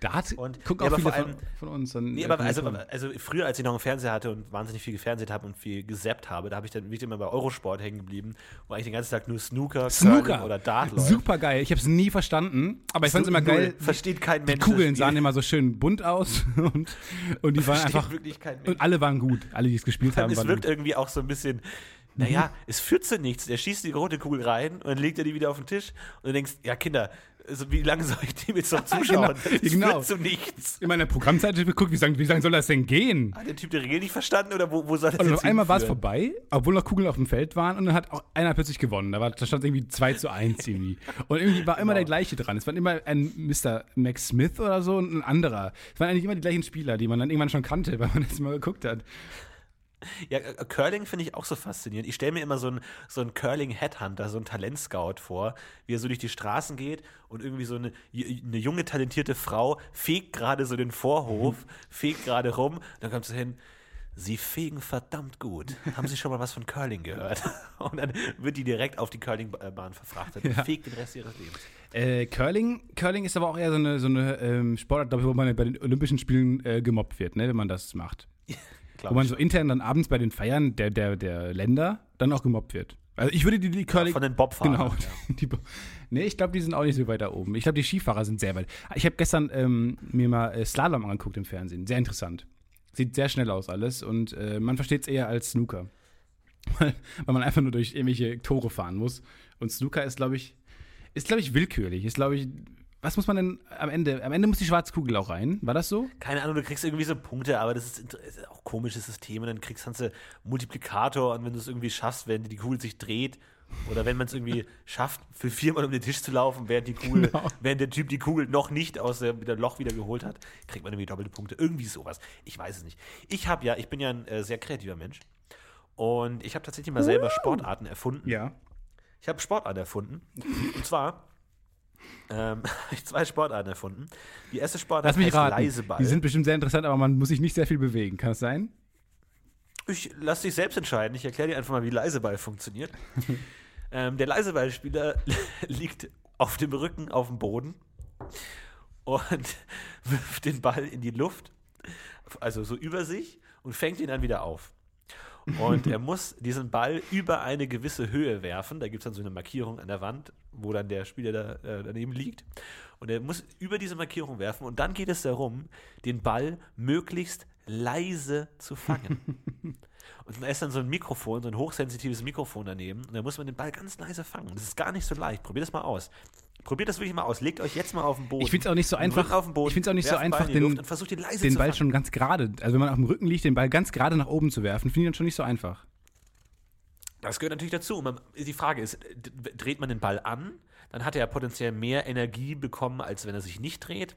Dart Und- gucken ja, auch aber viele vor von, allem- von uns. Dann, Nee, aber also, also früher, als ich noch einen Fernseher hatte und wahnsinnig viel gefernseht habe und viel gesappt habe, da habe ich dann bin ich immer bei Eurosport hängen geblieben, wo eigentlich den ganzen Tag nur Snooker, Snooker Curling oder Dart läuft. Super geil. Ich habe es nie verstanden, aber ich fand es immer geil. Versteht kein Die Mensch. Kugeln das sahen immer so schön bunt aus und, und die waren einfach. wirklich kein Mensch. Und alle waren gut. Alle, die es gespielt haben, es wirkt irgendwie auch so ein bisschen, naja, es führt zu nichts. Der schießt die rote Kugel rein und dann legt er die wieder auf den Tisch und du denkst, ja Kinder, also wie lange soll ich dem jetzt noch zuschauen? Genau, Es genau. zu nichts. in meiner Programmseite geguckt, wie lang, wie lang soll das denn gehen? Hat der Typ die Regel nicht verstanden oder wo, wo soll das Und jetzt auf einmal war es vorbei, obwohl noch Kugeln auf dem Feld waren und dann hat auch einer plötzlich gewonnen. Da, war, da stand irgendwie 2 zu 1 irgendwie. Und irgendwie war immer Genau. der gleiche dran. Es war immer ein Mr. Max Smith oder so und ein anderer. Es waren eigentlich immer die gleichen Spieler, die man dann irgendwann schon kannte, weil man das mal geguckt hat. Ja, äh, Curling finde ich auch so faszinierend. Ich stelle mir immer so einen so einen Curling-Headhunter, so einen Talentscout vor, wie er so durch die Straßen geht und irgendwie so eine, eine junge, talentierte Frau fegt gerade so den Vorhof, fegt gerade rum, dann kommt sie hin. Sie fegen verdammt gut. Haben Sie schon mal was von Curling gehört? Und dann wird die direkt auf die Curlingbahn verfrachtet und Ja. fegt den Rest ihres Lebens. Äh, Curling, Curling ist aber auch eher so eine, so eine ähm, Sportart, ich, wo man bei den Olympischen Spielen äh, gemobbt wird, ne, wenn man das macht. Glaub wo man so intern dann abends bei den Feiern der, der, der Länder dann auch gemobbt wird. Also ich würde die, die Curling. Von den Bobfahrern. Genau. Ja. Die, nee, ich glaube, die sind auch nicht so weit da oben. Ich glaube, die Skifahrer sind sehr weit. Ich habe gestern ähm, mir mal äh, Slalom angeguckt im Fernsehen. Sehr interessant. Sieht sehr schnell aus alles und äh, man versteht es eher als Snooker. Weil, weil man einfach nur durch irgendwelche Tore fahren muss. Und Snooker ist, glaube ich, ist, glaube ich, willkürlich. Ist, glaube ich, was muss man denn am Ende? Am Ende muss die schwarze Kugel auch rein. War das so? Keine Ahnung, du kriegst irgendwie so Punkte, aber das ist, ist auch ein komisches System. Und dann kriegst du Multiplikator und wenn du es irgendwie schaffst, während die Kugel sich dreht, oder wenn man es irgendwie schafft, für viermal um den Tisch zu laufen, während die Kugel, Genau. während der Typ die Kugel noch nicht aus dem Loch wieder geholt hat, kriegt man irgendwie doppelte Punkte. Irgendwie sowas. Ich weiß es nicht. Ich habe ja, ich bin ja ein äh, sehr kreativer Mensch. Und ich habe tatsächlich mal selber Sportarten erfunden. Ja. Ich habe Sportarten erfunden. Und zwar ähm, habe ich zwei Sportarten erfunden. Die erste Sportart Lass mich heißt raten. Leiseball. Die sind bestimmt sehr interessant, aber man muss sich nicht sehr viel bewegen. Kann das sein? Ich lass dich selbst entscheiden. Ich erkläre dir einfach mal, wie Leiseball funktioniert. ähm, der Leiseballspieler liegt auf dem Rücken auf dem Boden und wirft den Ball in die Luft, also so über sich und fängt ihn dann wieder auf. Und er muss diesen Ball über eine gewisse Höhe werfen. Da gibt es dann so eine Markierung an der Wand, wo dann der Spieler da, äh, daneben liegt. Und er muss über diese Markierung werfen. Und dann geht es darum, den Ball möglichst leise zu fangen. Und da ist dann so ein Mikrofon, so ein hochsensitives Mikrofon daneben. Und da muss man den Ball ganz leise fangen. Das ist gar nicht so leicht. Probiert das mal aus. Probiert das wirklich mal aus. Legt euch jetzt mal auf den Boden. Ich finde es auch nicht so Den einfach. Auf den Boden, ich finde es auch nicht so den einfach, den, den zu Ball schon ganz gerade, also wenn man auf dem Rücken liegt, den Ball ganz gerade nach oben zu werfen, finde ich dann schon nicht so einfach. Das gehört natürlich dazu. Man, die Frage ist, dreht man den Ball an, dann hat er ja potenziell mehr Energie bekommen, als wenn er sich nicht dreht.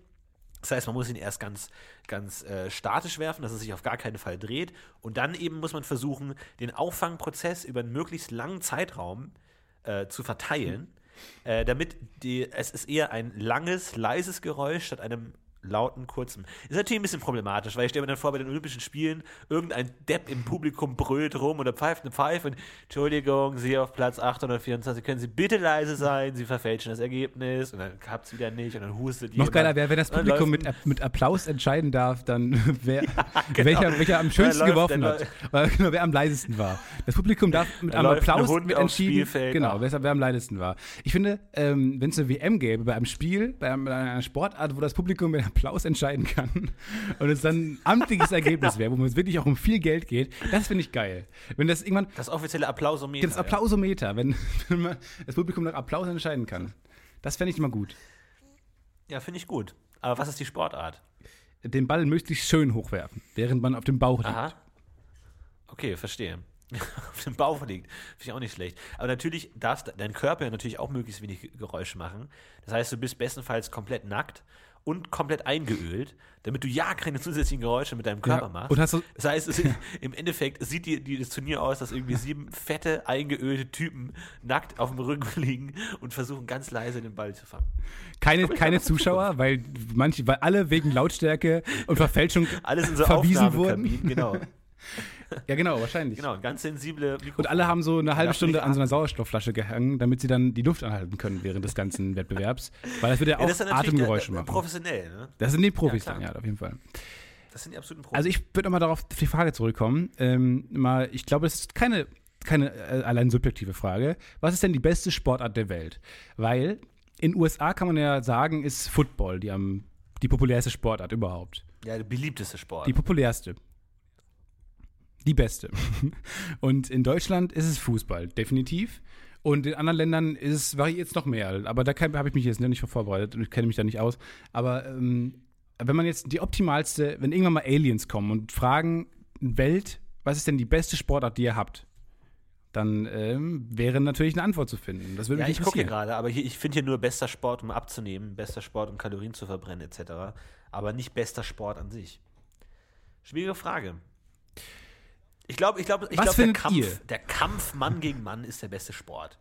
Das heißt, man muss ihn erst ganz, ganz äh, statisch werfen, dass er sich auf gar keinen Fall dreht. Und dann eben muss man versuchen, den Auffangprozess über einen möglichst langen Zeitraum äh, zu verteilen, äh, damit die, es ist eher ein langes, leises Geräusch statt einem lauten, kurzen. Ist natürlich ein bisschen problematisch, weil ich stelle mir dann vor, bei den Olympischen Spielen, irgendein Depp im Publikum brüllt rum oder pfeift eine Pfeife und Entschuldigung, Sie auf Platz 824, können Sie bitte leise sein, Sie verfälschen das Ergebnis und dann klappt es wieder nicht und dann hustet Noch geiler wäre, wenn das Publikum mit, mit Applaus entscheiden darf, dann wer, genau. welcher, welcher am schönsten läuft- geworfen hat. Weil, genau, wer am leisesten war. Das Publikum darf mit einem Applaus mit entschieden, genau, wer, wer am leisesten war. Ich finde, ähm, wenn es eine WM gäbe, bei einem Spiel, bei, einem, bei einer Sportart, wo das Publikum mit Applaus entscheiden kann und es dann ein amtliches Genau. Ergebnis wäre, wo es wirklich auch um viel Geld geht, das finde ich geil. Wenn das irgendwann, Das offizielle Applausometer. das Applausometer, wenn, wenn man das Publikum nach Applaus entscheiden kann. Das fände ich immer gut. Ja, ja finde ich gut. Aber was ist die Sportart? Den Ball möglichst schön hochwerfen, während man auf dem Bauch liegt. Aha. Okay, verstehe. Auf dem Bauch liegt. Finde ich auch nicht schlecht. Aber natürlich darf dein Körper natürlich auch möglichst wenig Geräusche machen. Das heißt, du bist bestenfalls komplett nackt und komplett eingeölt, damit du ja keine zusätzlichen Geräusche mit deinem Körper Ja, machst. und hast du- das heißt, es, im Endeffekt sieht die, die, das Turnier aus, dass irgendwie sieben fette, eingeölte Typen nackt auf dem Rücken liegen und versuchen ganz leise den Ball zu fangen. Keine, keine Zuschauer, weil manche, weil alle wegen Lautstärke und Verfälschung Alles in so verwiesen wurden. Genau. Ja, genau, wahrscheinlich. genau, ganz sensible Mikrofone. Und alle haben so eine halbe Stunde an so einer Sauerstoffflasche gehangen, damit sie dann die Luft anhalten können während des ganzen Wettbewerbs. Weil das wird ja Ja, auch natürlich Atemgeräusche machen. professionell, ne? Das sind die Profis Ja, dann, ja, auf jeden Fall. Das sind die absoluten Profis. Also ich würde nochmal darauf auf die Frage zurückkommen. Ähm, mal, ich glaube, es ist keine, keine äh, allein subjektive Frage. Was ist denn die beste Sportart der Welt? Weil in den USA kann man ja sagen, ist Football die, am, die populärste Sportart überhaupt. ja, der beliebteste Sport. Die populärste. Die beste. Und in Deutschland ist es Fußball, definitiv. Und in anderen Ländern ist es, variiert es noch mehr. Aber da habe ich mich jetzt nicht vorbereitet und ich kenne mich da nicht aus. Aber ähm, wenn man jetzt die optimalste, wenn irgendwann mal Aliens kommen und fragen, Welt, was ist denn die beste Sportart, die ihr habt? Dann ähm, wäre natürlich eine Antwort zu finden. Das würde ja, mich ich gucke hier gerade, aber hier, ich finde hier nur bester Sport, um abzunehmen, bester Sport, um Kalorien zu verbrennen, etc. Aber nicht bester Sport an sich. Schwierige Frage. Ich glaube, ich glaube, ich glaube, der Kampf, ihr? der Kampf Mann gegen Mann ist der beste Sport.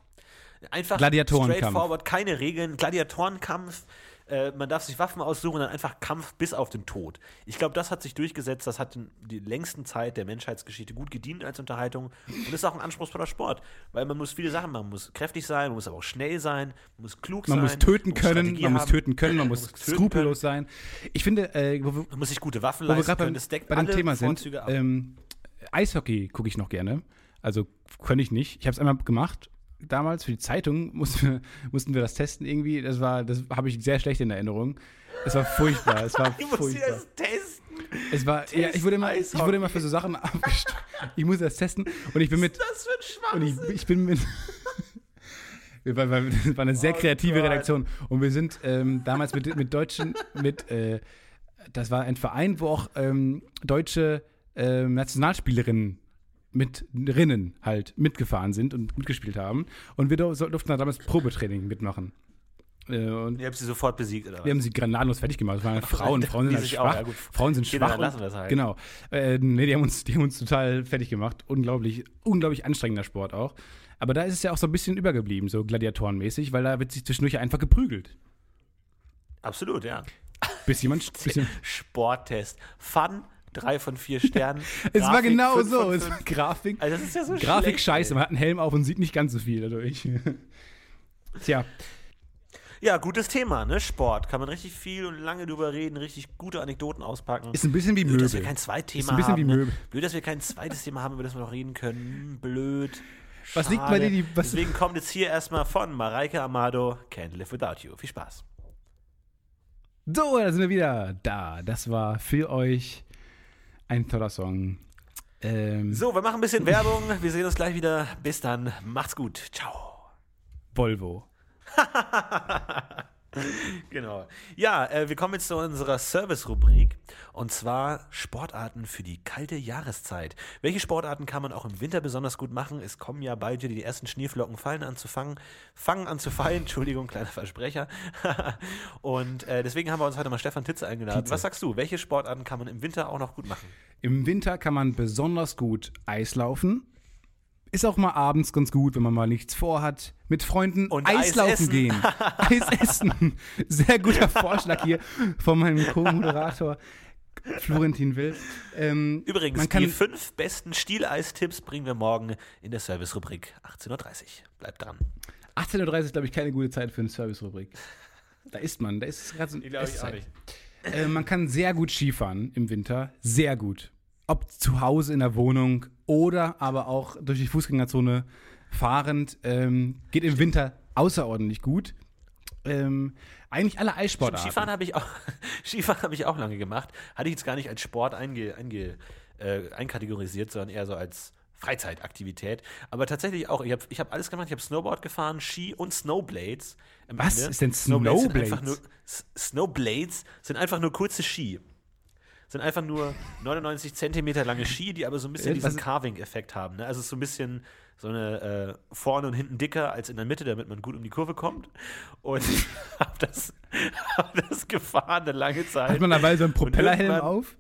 Einfach Gladiatorenkampf. straightforward, keine Regeln, Gladiatorenkampf. Äh, man darf sich Waffen aussuchen und dann einfach Kampf bis auf den Tod. Ich glaube, das hat sich durchgesetzt. Das hat in die längsten Zeit der Menschheitsgeschichte gut gedient als Unterhaltung und ist auch ein anspruchsvoller Sport, weil man muss viele Sachen. Man muss kräftig sein, man muss aber auch schnell sein, man muss klug Man sein. muss töten muss können, man muss töten können, man muss skrupellos sein. Ich finde, äh, wo, Man muss sich gute Waffen leisten können. Das deckt bei dem Thema sind, Vorzüge ab. Eishockey gucke ich noch gerne. Also könnte ich nicht. Ich habe es einmal gemacht. Damals für die Zeitung mussten wir, mussten wir das testen irgendwie. Das war, das habe ich sehr schlecht in Erinnerung. Es war furchtbar. Es war furchtbar. das testen. Es war, ja, ich wurde immer, ich wurde immer für so Sachen abgestoßen. Ich musste das testen und ich bin mit, Das wird und ich, ich bin mit. Wir waren- wir- Das war eine sehr Oh kreative Gott. Redaktion. Und wir sind ähm, damals mit, mit Deutschen, mit, äh, das war ein Verein, wo auch ähm, deutsche ähm, Nationalspielerinnen mit Rinnen halt mitgefahren sind und mitgespielt haben. Und wir durften da damals Probetraining mitmachen. Äh, und Ihr habt sie sofort besiegt, oder was? wir haben sie gnadenlos fertig gemacht. Das waren Frauen. Frauen sind halt sich auch, schwach. ja. Frauen sind Kinder schwach. und- lassen das halt. Genau. Äh, nee, die haben, uns, die haben uns total fertig gemacht. Unglaublich, unglaublich anstrengender Sport auch. Aber da ist es ja auch so ein bisschen übergeblieben, so gladiatorenmäßig, weil da wird sich zwischendurch einfach geprügelt. Absolut, ja. Bis jemand. Bis jemand Sporttest. Fun, drei von vier Sternen. es war genau so. Es war Grafik. Also das ist ja so Grafik schlecht, scheiße. ey. Man hat einen Helm auf und sieht nicht ganz so viel dadurch. Tja, Ja, gutes Thema, ne? Sport. Kann man richtig viel und lange drüber reden, richtig gute Anekdoten auspacken. ist ein bisschen wie Blöd, dass wir Möbel. kein Zweitthema Ist ein bisschen haben. wie ne? Möbel. Blöd, dass wir kein zweites Thema haben, über das wir noch reden können. Blöd. Was liegt bei Schade. dir, die- Deswegen kommt jetzt hier erstmal von Mareike Amado, Can't Live Without You. Viel Spaß. So, da sind wir wieder da. Das war für euch ein toller Song. Ähm, So, wir machen ein bisschen Werbung. Wir sehen uns gleich wieder. Bis dann. Macht's gut. Ciao. Volvo. Genau. Ja, äh, wir kommen jetzt zu unserer Service-Rubrik und zwar Sportarten für die kalte Jahreszeit. Welche Sportarten kann man auch im Winter besonders gut machen? Es kommen ja bald wieder die ersten Schneeflocken fallen an zu fangen, fangen an zu fallen. Entschuldigung, kleiner Versprecher. und äh, deswegen haben wir uns heute mal Stefan Titze eingeladen. Titze. Was sagst du? Welche Sportarten kann man im Winter auch noch gut machen? Im Winter kann man besonders gut Eislaufen. Ist auch mal abends ganz gut, wenn man mal nichts vorhat. Mit Freunden Und Eis Eislaufen essen. gehen. Eis essen. Sehr guter Vorschlag hier von meinem Co-Moderator Florentin Will. Ähm, Übrigens, man kann, die fünf besten Stieleistipps bringen wir morgen in der Service-Rubrik 18.30 Uhr. Bleibt dran. 18.30 Uhr ist, glaube ich, keine gute Zeit für eine Service-Rubrik. Da ist man. Da ist gerade so eine Esszeit. Äh, man kann sehr gut Skifahren im Winter. Sehr gut. Ob zu Hause in der Wohnung oder aber auch durch die Fußgängerzone fahrend. Ähm, geht im Winter außerordentlich gut. Ähm, eigentlich alle Eissportarten. Skifahren habe ich, auch- Skifahren hab ich auch lange gemacht. Hatte ich jetzt gar nicht als Sport einge, einge, äh, einkategorisiert, sondern eher so als Freizeitaktivität. Aber tatsächlich auch, ich habe ich hab alles gemacht. Ich habe Snowboard gefahren, Ski und Snowblades. am Was Ende. ist denn Sind einfach Snowblades? nur, S- Snowblades sind einfach nur kurze Ski. Sind einfach nur 99 Zentimeter lange Ski, die aber so ein bisschen diesen Carving-Effekt haben. Ne? Also es ist so ein bisschen so eine äh, vorne und hinten dicker als in der Mitte, damit man gut um die Kurve kommt. Und ich habe das, hab das gefahren eine lange Zeit. Hat man dabei so einen Propellerhelm auf?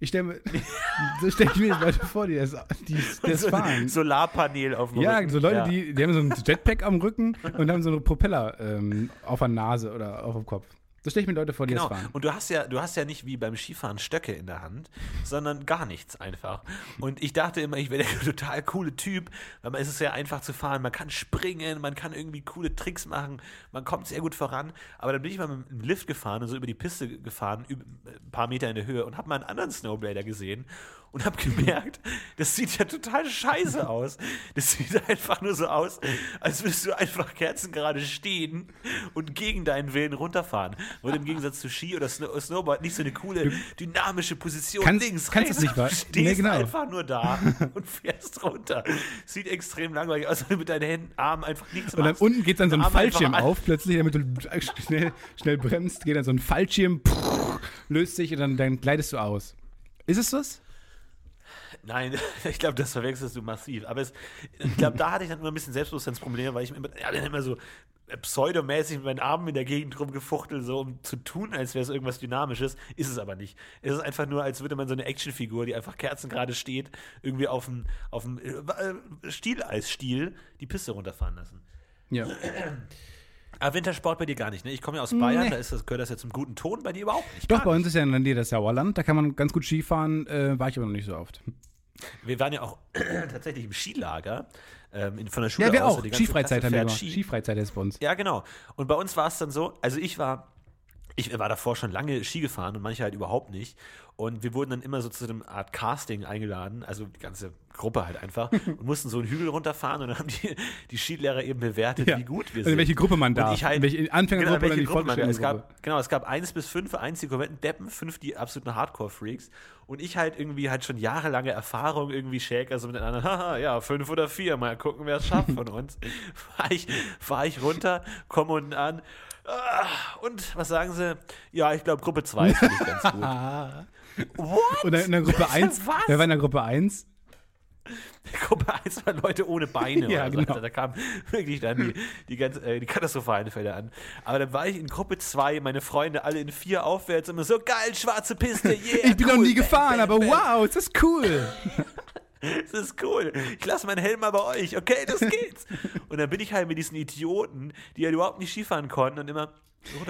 Ich stelle mir, so stelle ich mir das Leute vor, die das, die das so fahren. ein Solarpanel auf dem Ja, Rücken. so Leute, Ja. Die, die haben so ein Jetpack am Rücken und haben so einen Propeller ähm, auf der Nase oder auf dem Kopf. So stelle ich mir Leute vor, die Genau. das fahren. Und du hast ja, du hast ja nicht wie beim Skifahren Stöcke in der Hand, sondern gar nichts einfach. Und ich dachte immer, ich wäre der total coole Typ, weil man ist es sehr einfach zu fahren. Man kann springen, man kann irgendwie coole Tricks machen, man kommt sehr gut voran. Aber dann bin ich mal mit dem Lift gefahren und so über die Piste gefahren, ein paar Meter in der Höhe und habe mal einen anderen Snowblader gesehen und habe gemerkt, das sieht ja total scheiße aus. Das sieht einfach nur so aus, als würdest du einfach kerzengerade stehen und gegen deinen Willen runterfahren. Und im Gegensatz zu Ski oder Snow Snowboard nicht so eine coole, dynamische Position Kannst- links, kannst rechts. es nicht? Du stehst Nee, genau. einfach nur da und fährst runter. Sieht extrem langweilig aus, wenn du mit deinen Händen, Armen einfach nichts Und dann machst. unten geht dann so ein einfach Fallschirm auf, plötzlich, damit du schnell, schnell bremst, geht dann so ein Fallschirm, pff, löst sich und dann, dann gleitest du aus. Ist es das? Nein, ich glaube, das verwechselst du massiv. Aber es, ich glaube, da hatte ich dann immer ein bisschen Selbstbewusstseinsprobleme, weil ich immer, ja, dann immer so pseudomäßig mit meinen Armen in der Gegend rumgefuchtelt, so um zu tun, als wäre es irgendwas Dynamisches. Ist es aber nicht. Es ist einfach nur, als würde man so eine Actionfigur, die einfach kerzengerade steht, irgendwie auf dem, auf dem äh, Stieleisstiel die Piste runterfahren lassen. Ja. Aber Wintersport bei dir gar nicht, ne? Ich komme ja aus Bayern, Nee. da ist das, gehört das ja zum guten Ton, bei dir überhaupt nicht. Doch, bei uns ist ja in der Nähe das Sauerland, da kann man ganz gut Skifahren, äh, war ich aber noch nicht so oft. Wir waren ja auch tatsächlich im Skilager ähm, in, von der Schule Ja, wir aus. auch. Die ganze Skifreizeit haben wir. Ski. Skifreizeit ist bei uns. Ja, genau. Und bei uns war es dann so, also ich war ich war davor schon lange Ski gefahren und manche halt überhaupt nicht. Und wir wurden dann immer so zu einer Art Casting eingeladen, also die ganze Gruppe halt einfach, und mussten so einen Hügel runterfahren und dann haben die, die Skilehrer eben bewertet, Ja. wie gut wir Also sind. in welche Gruppe man darf. ich halt- welche Anfängergruppe Genau, oder welche Gruppe man- fortgeschrittene es gab, Genau, es gab eins bis fünf, eins die kompletten Deppen, fünf die absoluten Hardcore-Freaks und ich halt irgendwie halt schon jahrelange Erfahrung irgendwie Shaker so mit den anderen, haha, ja, fünf oder vier, mal gucken, wer es schafft von uns. fahr, ich, fahr ich runter, komme unten an und was sagen sie? Ja, ich glaube Gruppe 2 finde ich ganz gut. What? Und in der Gruppe 1, Was? wer war in der Gruppe 1? Gruppe 1 waren Leute ohne Beine. Ja, oder so. genau. Da kamen wirklich dann die, die, ganz, äh, die katastrophalen Fälle an. Aber dann war ich in Gruppe 2, meine Freunde alle in vier aufwärts, immer so geil, schwarze Piste, yeah. ich bin cool, noch nie gefahren, bam, aber bam. wow, ist das cool. Das ist cool. Ich lasse meinen Helm mal bei euch. Okay, das geht's. Und dann bin ich halt mit diesen Idioten, die ja überhaupt nicht Skifahren konnten und immer.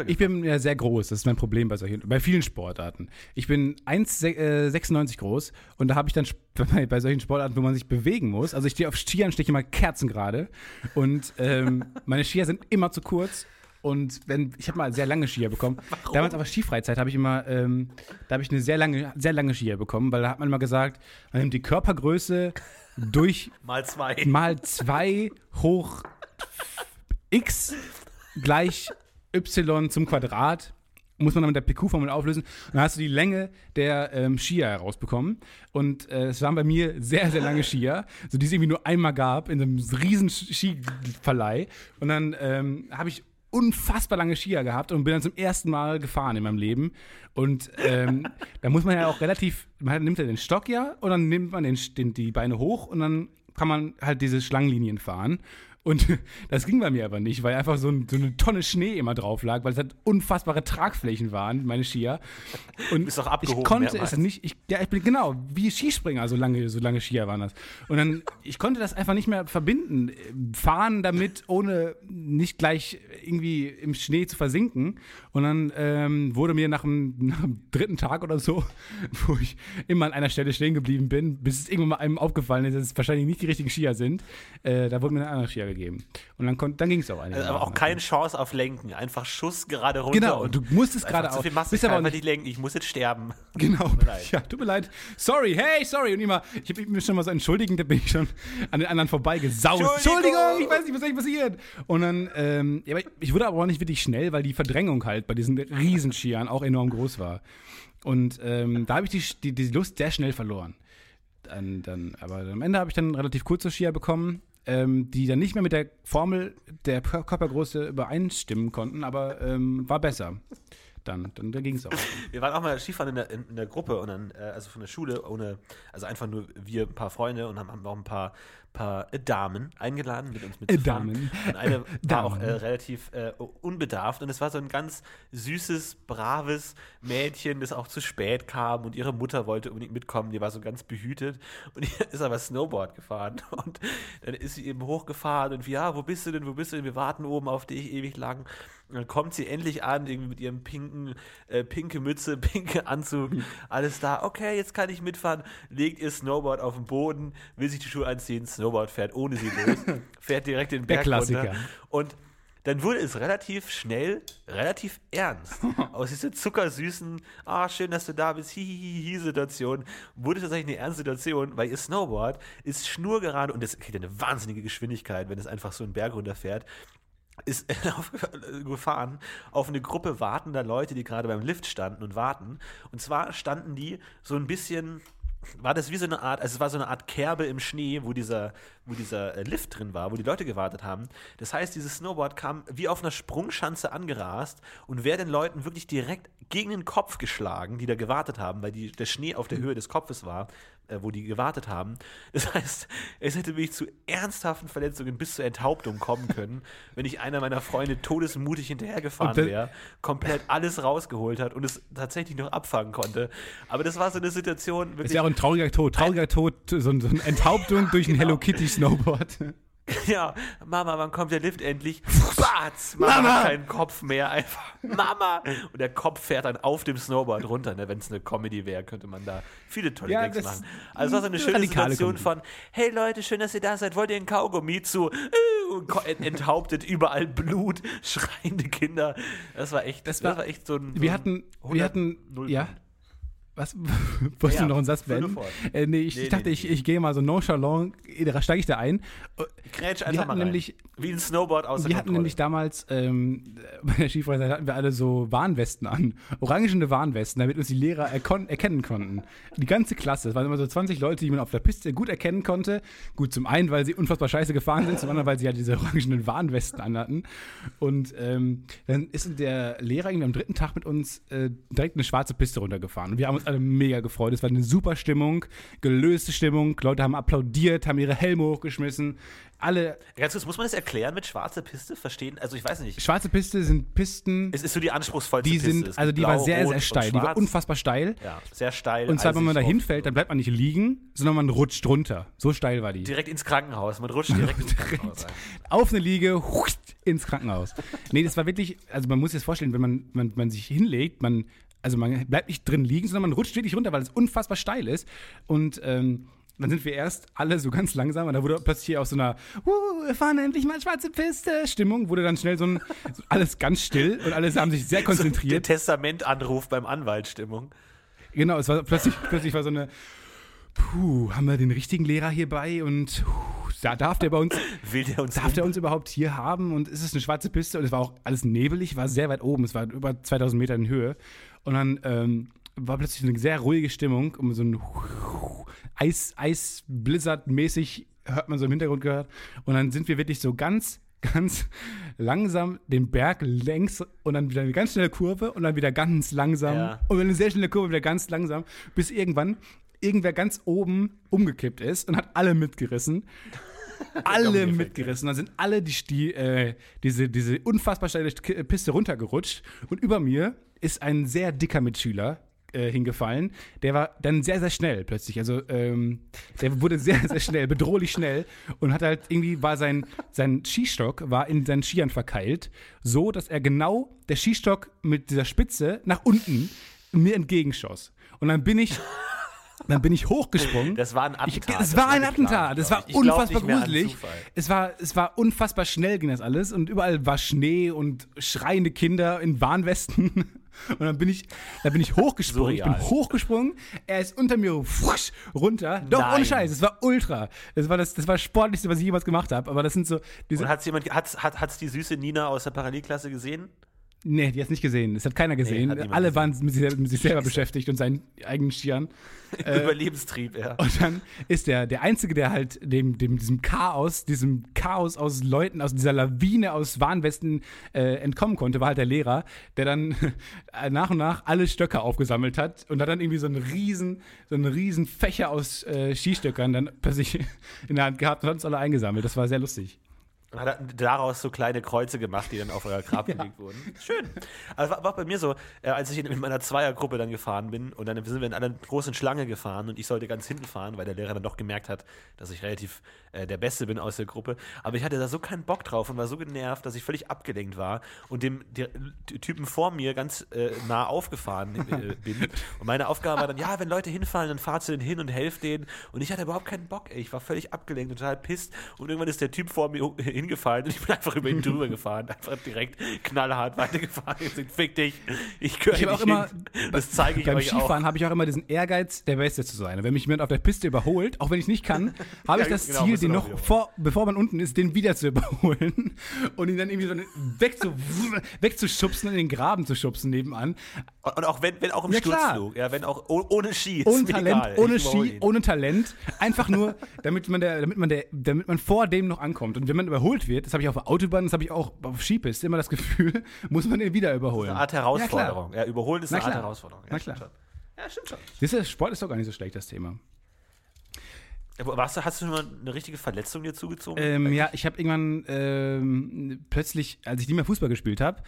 Ich bin ja sehr groß, das ist mein Problem bei solchen, bei vielen Sportarten. Ich bin 1,96 groß und da habe ich dann bei, bei solchen Sportarten, wo man sich bewegen muss, also ich stehe auf Skiern, stehe ich immer kerzengerade und ähm, meine Skier sind immer zu kurz und wenn, ich habe mal sehr lange Skier bekommen. Damals aber Skifreizeit habe ich immer, ähm, da habe ich eine sehr lange, sehr lange Skier bekommen, weil da hat man immer gesagt, man nimmt die Körpergröße durch mal zwei. mal 2 hoch x gleich y zum Quadrat. Muss man dann mit der PQ-Formel auflösen. Und dann hast du die Länge der ähm, Skier herausbekommen. Und äh, es waren bei mir sehr, sehr lange Skier, so die es irgendwie nur einmal gab in einem riesen Skiverleih. Und dann ähm, habe ich unfassbar lange Skier gehabt und bin dann zum ersten Mal gefahren in meinem Leben. Und ähm, da muss man ja auch relativ, man nimmt ja den Stock ja und dann nimmt man den, den, die Beine hoch und dann kann man halt diese Schlangenlinien fahren. Und das ging bei mir aber nicht, weil einfach so, ein, so eine Tonne Schnee immer drauf lag, weil es halt unfassbare Tragflächen waren, meine Skier. Und bist doch abgehoben ich konnte mehrmals. es nicht, ich, ja, ich bin genau, wie Skispringer, so lange, so lange Skier waren das. Und dann, ich konnte das einfach nicht mehr verbinden. Fahren damit, ohne nicht gleich irgendwie im Schnee zu versinken. Und dann ähm, wurde mir nach dem, nach dem dritten Tag oder so, wo ich immer an einer Stelle stehen geblieben bin, bis es irgendwann mal einem aufgefallen ist, dass es wahrscheinlich nicht die richtigen Skier sind, äh, da wurde mir ein anderer Skier gegeben. Und dann, kon- dann ging es auch einigermaßen. Also aber auch keine Chance auf Lenken. Einfach Schuss gerade runter. Genau, und du musstest gerade zu auch. viel Masse, bist ich aber nicht lenken. Ich muss jetzt sterben. Genau. Tut mir leid. Ja, tut mir leid. Sorry, hey, sorry. Und immer, ich habe mich schon mal so entschuldigend, da bin ich schon an den anderen vorbeigesaust. Entschuldigung. Entschuldigung, ich weiß nicht, was eigentlich passiert. Und dann, ähm, ja, ich wurde aber auch nicht wirklich schnell, weil die Verdrängung halt bei diesen Riesenskiern auch enorm groß war. Und ähm, da habe ich die, die, die Lust sehr schnell verloren. Dann, dann, aber am Ende habe ich dann relativ kurze Skier bekommen, ähm, die dann nicht mehr mit der Formel der Kör- Körpergröße übereinstimmen konnten, aber ähm, war besser. Dann, dann, dann ging es auch. Wir waren auch mal Skifahren in der, in, in der Gruppe und dann, äh, also von der Schule, ohne, also einfach nur wir, ein paar Freunde und haben, haben auch ein paar, paar Damen eingeladen, mit uns mitzufahren. Damen. Und eine war auch Damen. äh, relativ äh, unbedarft und es war so ein ganz süßes, braves Mädchen, das auch zu spät kam und ihre Mutter wollte unbedingt mitkommen, die war so ganz behütet und die ist aber Snowboard gefahren und dann ist sie eben hochgefahren und wir, ja, wo bist du denn, wo bist du denn, wir warten oben auf dich ewig lang und dann kommt sie endlich an, irgendwie mit ihrem pinken, äh, pinke Mütze, pinke Anzug, alles da. Okay, jetzt kann ich mitfahren. Legt ihr Snowboard auf den Boden, will sich die Schuhe anziehen, Snowboard fährt ohne sie los, fährt direkt den Der Berg Klassiker. runter. Und dann wurde es relativ schnell, relativ ernst. Aus dieser zuckersüßen, ah, schön, dass du da bist, hihihihi-Situation, wurde es tatsächlich eine ernste Situation, weil ihr Snowboard ist schnurgerade und das kriegt eine wahnsinnige Geschwindigkeit, wenn es einfach so einen Berg runterfährt ist auf, gefahren auf eine Gruppe wartender Leute, die gerade beim Lift standen und warten. Und zwar standen die so ein bisschen, war das wie so eine Art, also es war so eine Art Kerbe im Schnee, wo dieser, wo dieser äh, Lift drin war, wo die Leute gewartet haben. Das heißt, dieses Snowboard kam wie auf einer Sprungschanze angerast und wäre den Leuten wirklich direkt gegen den Kopf geschlagen, die da gewartet haben, weil die, der Schnee auf der Höhe des Kopfes war, äh, wo die gewartet haben. Das heißt, es hätte wirklich zu ernsthaften Verletzungen bis zur Enthauptung kommen können, wenn nicht einer meiner Freunde todesmutig hinterhergefahren wäre, komplett alles rausgeholt hat und es tatsächlich noch abfangen konnte. Aber das war so eine Situation, Ist wirklich. ja auch ein trauriger Tod. Trauriger Tod, so, so eine Enthauptung durch ein Genau. Hello Kitty Snowboard. Ja, Mama, wann kommt der Lift endlich? Batz! Mama, Mama! hat keinen Kopf mehr. Einfach, Mama! Und der Kopf fährt dann auf dem Snowboard runter. Ne? Wenn es eine Comedy wäre, könnte man da viele tolle Ja, Gags das- machen. Also es war so eine schöne Situation Comedy. von, hey Leute, schön, dass ihr da seid. Wollt ihr ein Kaugummi zu? äh, enthauptet, überall Blut, schreiende Kinder. Das war echt, das war- war, echt so ein... Wir hatten, 100 wir hatten, Null ja. Was? Wolltest Ja, du noch einen Satz beenden? Äh, nee, ich, Nee, ich dachte, nee, ich, ich gehe mal so nonchalant, da steige ich da ein. Grätsch Wir einfach hatten mal rein. nämlich- Wie ein Snowboard aus der Wir hatten nämlich damals ähm, bei der Skifahrerei hatten wir alle so Warnwesten an. Orangene Warnwesten, damit uns die Lehrer erkennen konnten. Die ganze Klasse. Es waren immer so 20 Leute, die man auf der Piste gut erkennen konnte. Gut, zum einen, weil sie unfassbar scheiße gefahren sind, zum anderen, weil sie halt diese orangenen Warnwesten anhatten. Und ähm, dann ist der Lehrer irgendwie am dritten Tag mit uns äh, direkt eine schwarze Piste runtergefahren. Und wir haben uns alle mega gefreut. Es war eine super Stimmung, gelöste Stimmung. Leute haben applaudiert, haben ihre Helme hochgeschmissen. Alle Ganz kurz, muss man das erklären mit schwarzer Piste? Verstehen? Also ich weiß nicht. Schwarze Piste sind Pisten, Es ist so die anspruchsvollste die Piste. sind, Es also die war blau, sehr, rot sehr und steil. Die war unfassbar steil. Ja, sehr steil. Und zwar, wenn man da hinfällt, dann bleibt man nicht liegen, sondern man rutscht runter. So steil war die. Direkt ins Krankenhaus. Man rutscht direkt ins Krankenhaus. Auf eine Liege, ins Krankenhaus. Nee, das war wirklich, also man muss sich das vorstellen, wenn man, man, man sich hinlegt, man, also man bleibt nicht drin liegen, sondern man rutscht wirklich runter, weil es unfassbar steil ist. Und ähm, dann sind wir erst alle so ganz langsam und da wurde plötzlich aus so einer, uh, wir fahren endlich mal schwarze Piste. Stimmung, wurde dann schnell so ein, so alles ganz still und alle haben sich sehr Der konzentriert. Testamentanruf beim Anwaltstimmung. Genau, es war plötzlich, plötzlich war so eine, puh, haben wir den richtigen Lehrer hier bei? Und puh, da darf der bei uns, Will der uns darf der uns überhaupt hier haben? Und ist es eine schwarze Piste? Und es war auch alles nebelig, war sehr weit oben, es war über 2000 Meter in Höhe und dann ähm, war plötzlich eine sehr ruhige Stimmung, um so ein Eis, Eis-Blizzard-mäßig hört man so im Hintergrund gehört und dann sind wir wirklich so ganz ganz langsam den Berg längs und dann wieder eine ganz schnelle Kurve und dann wieder ganz langsam Ja. und eine sehr schnelle Kurve wieder ganz langsam, bis irgendwann irgendwer ganz oben umgekippt ist und hat alle mitgerissen. alle mitgerissen. Dann sind alle die, die, äh, diese, diese unfassbar steile Piste runtergerutscht und über mir ist ein sehr dicker Mitschüler äh, hingefallen. Der war dann sehr, sehr schnell plötzlich. Also ähm, der wurde sehr, sehr schnell, bedrohlich schnell und hat halt irgendwie war sein, sein Skistock war in seinen Skiern verkeilt, so dass er genau der Skistock mit dieser Spitze nach unten mir entgegenschoss. Und dann bin ich dann bin ich hochgesprungen. Das war ein Ich, Attentat. es das war ein Attentat. Es glaub war ich. Ich unfassbar gruselig. Es war, es war unfassbar schnell ging das alles und überall war Schnee und schreiende Kinder in Warnwesten. Und dann bin ich, dann bin ich hochgesprungen. Ich bin Surreal. hochgesprungen. Er ist unter mir wusch, runter. Doch, Nein. ohne Scheiß. Es war ultra. Das war das, das war das sportlichste, was ich jemals gemacht habe. Aber das sind so diese. Und hat's jemand, hat's, hat, hat's die süße Nina aus der Parallelklasse gesehen? Nee, die hat es nicht gesehen. Das hat keiner gesehen. hat niemand Alle gesehen. waren mit sich, mit sich selber beschäftigt und seinen eigenen Skiern. Überlebenstrieb, ja. Und dann ist der, der Einzige, der halt dem, dem, diesem Chaos, diesem Chaos aus Leuten, aus dieser Lawine aus Warnwesten äh, entkommen konnte, war halt der Lehrer, der dann äh, nach und nach alle Stöcke aufgesammelt hat und hat dann irgendwie so einen riesen, so einen riesen Fächer aus äh, Skistöckern dann plötzlich in der Hand gehabt und hat uns alle eingesammelt. Das war sehr lustig. Und hat daraus so kleine Kreuze gemacht, die dann auf euer Grab gelegt wurden. Schön. Also war, war bei mir so, äh, als ich mit meiner Zweiergruppe dann gefahren bin und dann sind wir in einer großen Schlange gefahren und ich sollte ganz hinten fahren, weil der Lehrer dann doch gemerkt hat, dass ich relativ äh, der Beste bin aus der Gruppe. Aber ich hatte da so keinen Bock drauf und war so genervt, dass ich völlig abgelenkt war und dem der, der Typen vor mir ganz äh, nah aufgefahren äh, bin. Und meine Aufgabe war dann, ja, wenn Leute hinfallen, dann fahr zu denen hin und helf denen. Und ich hatte überhaupt keinen Bock, ey. Ich war völlig abgelenkt und total pisst. Und irgendwann ist der Typ vor mir hingefallen und ich bin einfach über ihn drüber gefahren. Einfach direkt knallhart weitergefahren. Ich sag, fick dich, ich gehöre Ich nicht habe auch immer. Das zeige ich beim euch. Skifahren habe ich auch immer diesen Ehrgeiz, der Beste zu sein. Und wenn mich jemand auf der Piste überholt, auch wenn ich nicht kann, habe ich Ja, das genau, Ziel, den noch vor, bevor man unten ist, den wieder zu überholen und ihn dann irgendwie so wegzu, wegzuschubsen und in den Graben zu schubsen nebenan. Und und auch wenn, wenn auch im Ja, klar. Sturzflug, ja, wenn auch oh- ohne Ski, ist Ohne Talent, egal. ohne Ski, ohne Talent. Einfach nur, damit man, der, damit, man der, damit man vor dem noch ankommt. Und wenn man überholt wird, das habe ich auf der Autobahn, das habe ich auch auf Skipiste, immer das Gefühl, muss man den wieder überholen. Eine Art Herausforderung. Ja, überholen ist eine Art. Herausforderung. Ja, Na stimmt klar. schon. Ja, stimmt schon. Siehst du, Sport ist doch gar nicht so schlecht, das Thema. Warst du, hast du schon mal eine richtige Verletzung dir zugezogen? Ähm, ja, ich habe irgendwann ähm, plötzlich, als ich nicht mehr Fußball gespielt habe,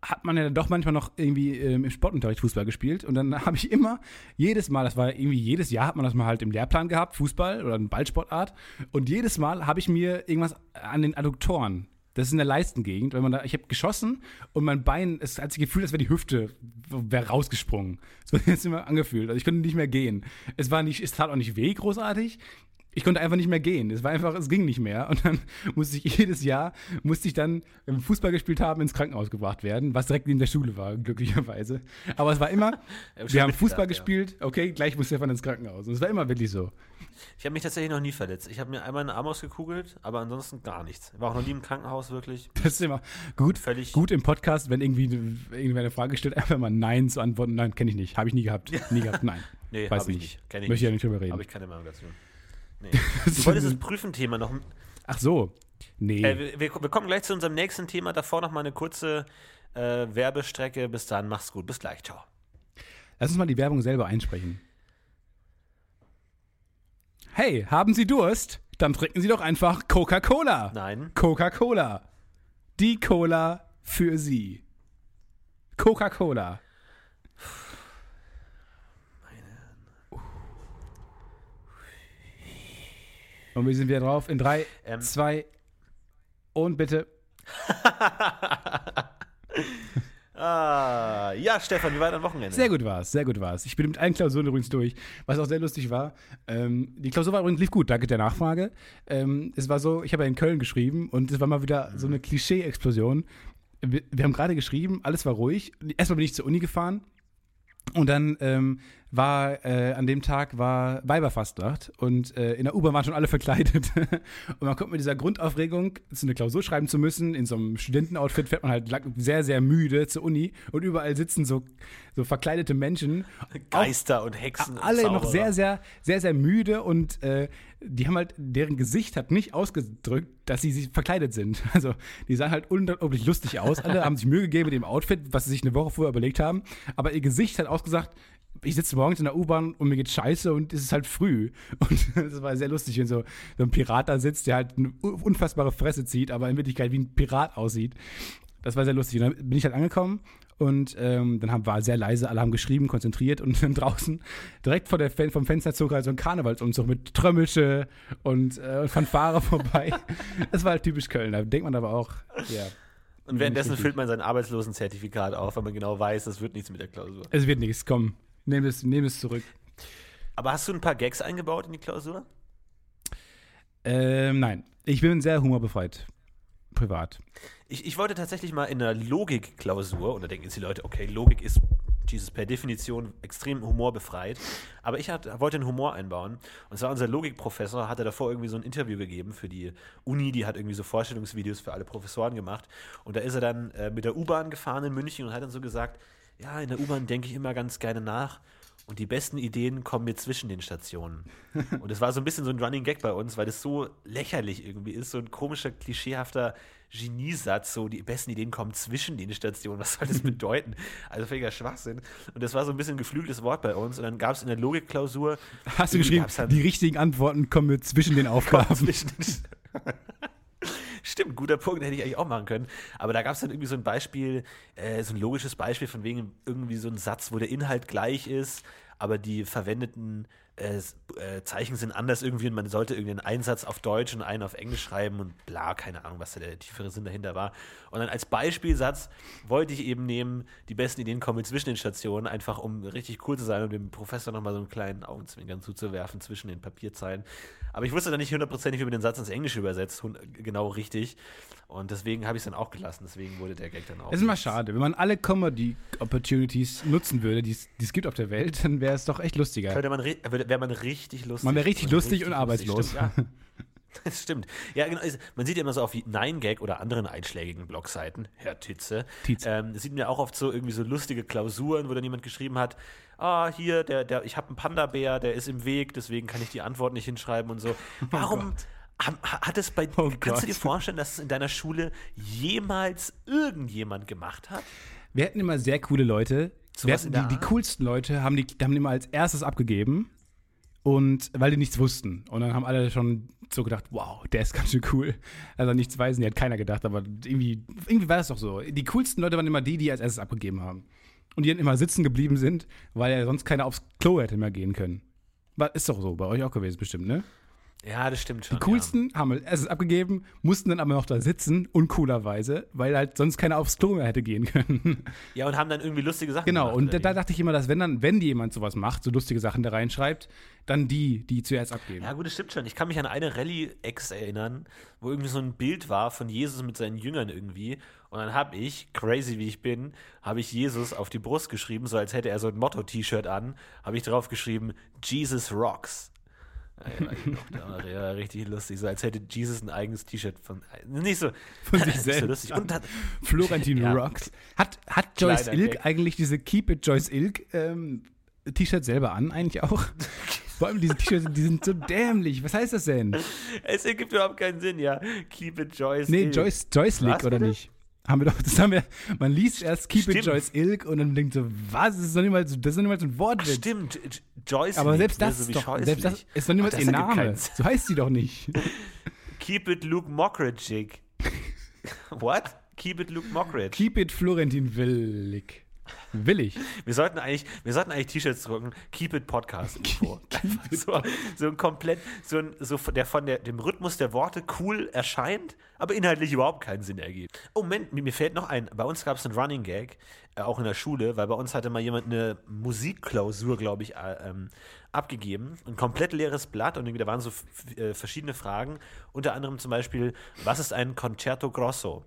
hat man ja dann doch manchmal noch irgendwie ähm, im Sportunterricht Fußball gespielt. Und dann habe ich immer, jedes Mal, das war irgendwie jedes Jahr, hat man das mal halt im Lehrplan gehabt, Fußball oder eine Ballsportart. Und jedes Mal habe ich mir irgendwas an den Adduktoren das ist in der Leistengegend, wenn man da, ich habe geschossen und mein Bein, es hat sich gefühlt, als wäre die Hüfte wäre rausgesprungen. Das wird jetzt immer angefühlt. Also ich konnte nicht mehr gehen. Es war nicht, es tat auch nicht weh großartig. Ich konnte einfach nicht mehr gehen. Es war einfach, es ging nicht mehr. Und dann musste ich jedes Jahr, musste ich dann, wenn wir Fußball gespielt haben, ins Krankenhaus gebracht werden, was direkt neben der Schule war, glücklicherweise. Aber es war immer, wir haben Fußball gedacht, gespielt, ja. okay, gleich muss Stefan ins Krankenhaus. Und es war immer wirklich so. Ich habe mich tatsächlich noch nie verletzt. Ich habe mir einmal einen Arm ausgekugelt, aber ansonsten gar nichts. Ich war auch noch nie im Krankenhaus wirklich. Das ist immer gut, Völlig gut im Podcast, wenn irgendwie irgendwer eine Frage stellt, einfach mal Nein zu antworten. Nein, kenne ich nicht. Habe ich nie gehabt. Nie gehabt, nein. nee, Weiß ich nicht. Ich Möchte ich ja nicht drüber reden. Habe ich keine Meinung dazu. Nee. Du wolltest das Prüfenthema noch. Ach so. Nee. Äh, wir, wir, kommen gleich zu unserem nächsten Thema. Davor noch mal eine kurze äh, Werbestrecke. Bis dann, mach's gut. Bis gleich. Ciao. Lass uns mal die Werbung selber einsprechen. Hey, haben Sie Durst? Dann trinken Sie doch einfach Coca-Cola. Nein. Coca-Cola. Die Cola für Sie. Coca-Cola. Und wir sind wieder drauf. In drei, ähm. zwei und bitte. ah, ja, Stefan, wie war dein Wochenende? Sehr gut war es, sehr gut war es. Ich bin mit allen Klausuren übrigens durch, was auch sehr lustig war. Ähm, die Klausur war übrigens lief gut, danke der Nachfrage. Ähm, es war so, ich habe ja in Köln geschrieben und es war mal wieder so eine Klischee-Explosion. Wir, wir haben gerade geschrieben, alles war ruhig. Erstmal bin ich zur Uni gefahren und dann ähm, war äh, an dem Tag war Weiberfastnacht und äh, in der U-Bahn waren schon alle verkleidet. und man kommt mit dieser Grundaufregung, so eine Klausur schreiben zu müssen, in so einem Studentenoutfit fährt man halt sehr, sehr müde zur Uni und überall sitzen so, so verkleidete Menschen. Geister Auch, und Hexen. Alle und noch sehr, sehr, sehr, sehr müde und äh, die haben halt, deren Gesicht hat nicht ausgedrückt, dass sie sich verkleidet sind. Also die sahen halt unglaublich lustig aus. Alle haben sich Mühe gegeben mit dem Outfit, was sie sich eine Woche vorher überlegt haben. Aber ihr Gesicht hat ausgesagt, ich sitze morgens in der U-Bahn und mir geht scheiße und es ist halt früh. Und das war sehr lustig, wenn so, so ein Pirat da sitzt, der halt eine unfassbare Fresse zieht, aber in Wirklichkeit wie ein Pirat aussieht. Das war sehr lustig. Und dann bin ich halt angekommen und ähm, dann haben, war sehr leise, alle haben geschrieben, konzentriert und dann draußen direkt vor der vom Fenster zog halt so ein Karnevalsumzug mit Trömmelsche und äh, Fanfare vorbei. Das war halt typisch Köln. Da denkt man aber auch, ja. Und währenddessen füllt man sein Arbeitslosenzertifikat auf, weil man genau weiß, es wird nichts mit der Klausur. Es wird nichts, komm. Nehm es, nehm es zurück. Aber hast du ein paar Gags eingebaut in die Klausur? Ähm, nein. Ich bin sehr humorbefreit. Privat. Ich, ich wollte tatsächlich mal in einer Logik-Klausur, und da denken jetzt die Leute, okay, Logik ist Jesus per Definition extrem humorbefreit. Aber ich hat, wollte einen Humor einbauen. Und zwar unser Logikprofessor hatte davor irgendwie so ein Interview gegeben für die Uni, die hat irgendwie so Vorstellungsvideos für alle Professoren gemacht. Und da ist er dann äh, mit der U-Bahn gefahren in München und hat dann so gesagt, ja, in der U-Bahn denke ich immer ganz gerne nach und die besten Ideen kommen mir zwischen den Stationen. Und es war so ein bisschen so ein Running Gag bei uns, weil das so lächerlich irgendwie ist, so ein komischer, klischeehafter Geniesatz, so die besten Ideen kommen zwischen den Stationen. Was soll das bedeuten? Also völliger Schwachsinn. Und das war so ein bisschen ein geflügeltes Wort bei uns. Und dann gab es in der Logikklausur. Hast du geschrieben, die richtigen Antworten kommen mir zwischen den Aufgaben. Zwischen den Stimmt, guter Punkt, hätte ich eigentlich auch machen können. Aber da gab es dann irgendwie so ein Beispiel, äh, so ein logisches Beispiel von wegen irgendwie so ein Satz, wo der Inhalt gleich ist, aber die verwendeten äh, äh, Zeichen sind anders irgendwie und man sollte irgendwie einen Einsatz auf Deutsch und einen auf Englisch schreiben und bla, keine Ahnung, was da der tiefere Sinn dahinter war. Und dann als Beispielsatz wollte ich eben nehmen, die besten Ideen kommen zwischen den Stationen, einfach um richtig cool zu sein und dem Professor nochmal so einen kleinen Augenzwinkern zuzuwerfen zwischen den Papierzeilen. Aber ich wusste dann nicht hundertprozentig, wie man den Satz ins Englische übersetzt, genau richtig. Und deswegen habe ich es dann auch gelassen. Deswegen wurde der Gag dann auch. Es ist immer schade. Wenn man alle Comedy-Opportunities nutzen würde, die es gibt auf der Welt, dann wäre es doch echt lustiger. Könnte man, wäre man richtig lustig. Man wäre richtig lustig richtig und arbeitslos. Stimmt, ja. Das stimmt. Ja, genau. Man sieht ja immer so auf 9gag oder anderen einschlägigen Blogseiten, Herr Titze. Titze. Ähm, sieht man ja auch oft so irgendwie so lustige Klausuren, wo dann jemand geschrieben hat, ah, hier, der, der, ich habe einen Panda-Bär, der ist im Weg, deswegen kann ich die Antwort nicht hinschreiben und so. Oh Warum oh hat es bei oh kannst Gott. du dir vorstellen, dass es in deiner Schule jemals irgendjemand gemacht hat? Wir hatten immer sehr coole Leute. So die, die, coolsten Leute haben die, haben die immer als erstes abgegeben Und weil die nichts wussten. Und dann haben alle schon so gedacht, wow, der ist ganz schön cool. Also nichts weisen, die hat keiner gedacht, aber irgendwie, irgendwie war das doch so. Die coolsten Leute waren immer die, die als erstes abgegeben haben. Und die dann immer sitzen geblieben sind, weil ja sonst keiner aufs Klo hätte mehr gehen können. Ist doch so, bei euch auch gewesen bestimmt, ne? Ja, das stimmt schon. Die coolsten ja. haben halt erstes abgegeben, mussten dann aber noch da sitzen, uncoolerweise, weil halt sonst keiner aufs Klo mehr hätte gehen können. Ja, und haben dann irgendwie lustige Sachen Genau, gemacht, und da, da dachte ich immer, dass wenn dann, wenn jemand sowas macht, so lustige Sachen da reinschreibt, dann die, die zuerst abgeben. Ja, gut, das stimmt schon. Ich kann mich an eine Rallye-Ex erinnern, wo irgendwie so ein Bild war von Jesus mit seinen Jüngern irgendwie. Und dann habe ich, crazy wie ich bin, habe ich Jesus auf die Brust geschrieben, so als hätte er so ein Motto-T-Shirt an, habe ich drauf geschrieben, Jesus rocks. Der war richtig lustig, so als hätte Jesus ein eigenes T-Shirt von, nicht so, Von sich so selbst. lustig. Und hat, Florentin Ja. Rocks. Hat, hat Joyce Kleiner Ilk Gag. eigentlich diese Keep It Joyce Ilk ähm, T-Shirt selber an, eigentlich auch? Vor allem diese T-Shirts, die sind so dämlich. Was heißt das denn? es ergibt überhaupt keinen Sinn, ja. Keep it Joyce. Nee, Ilk. Joyce, Joyce Was, oder bitte? nicht? Haben wir doch, das haben wir, man liest erst Keep It Stimmt. Joyce Ilk und dann denkt so, was, das ist doch nicht mal, so- das ist doch so ein Ach, Wortwitz. stimmt, J- Joyce. Aber Ilk, selbst ne, das, ist doch, selbst das ist doch nicht Ach, ihr Name. So heißt sie doch nicht. Keep it Luke Mockridge. What? Keep it Luke Mockridge. Keep It Florentin Willig. Willig. Wir sollten eigentlich, wir sollten eigentlich T-Shirts drucken. Keep it Podcast Info. So, so ein komplett, so ein, so der von der, dem Rhythmus der Worte cool erscheint, aber inhaltlich überhaupt keinen Sinn ergibt. Oh, Moment, mir, mir fällt noch ein. Bei uns gab es einen Running Gag, äh, auch in der Schule, weil bei uns hatte mal jemand eine Musikklausur, glaube ich, äh, ähm, abgegeben. Ein komplett leeres Blatt und irgendwie da waren so äh, verschiedene Fragen. Unter anderem zum Beispiel, was ist ein Concerto Grosso?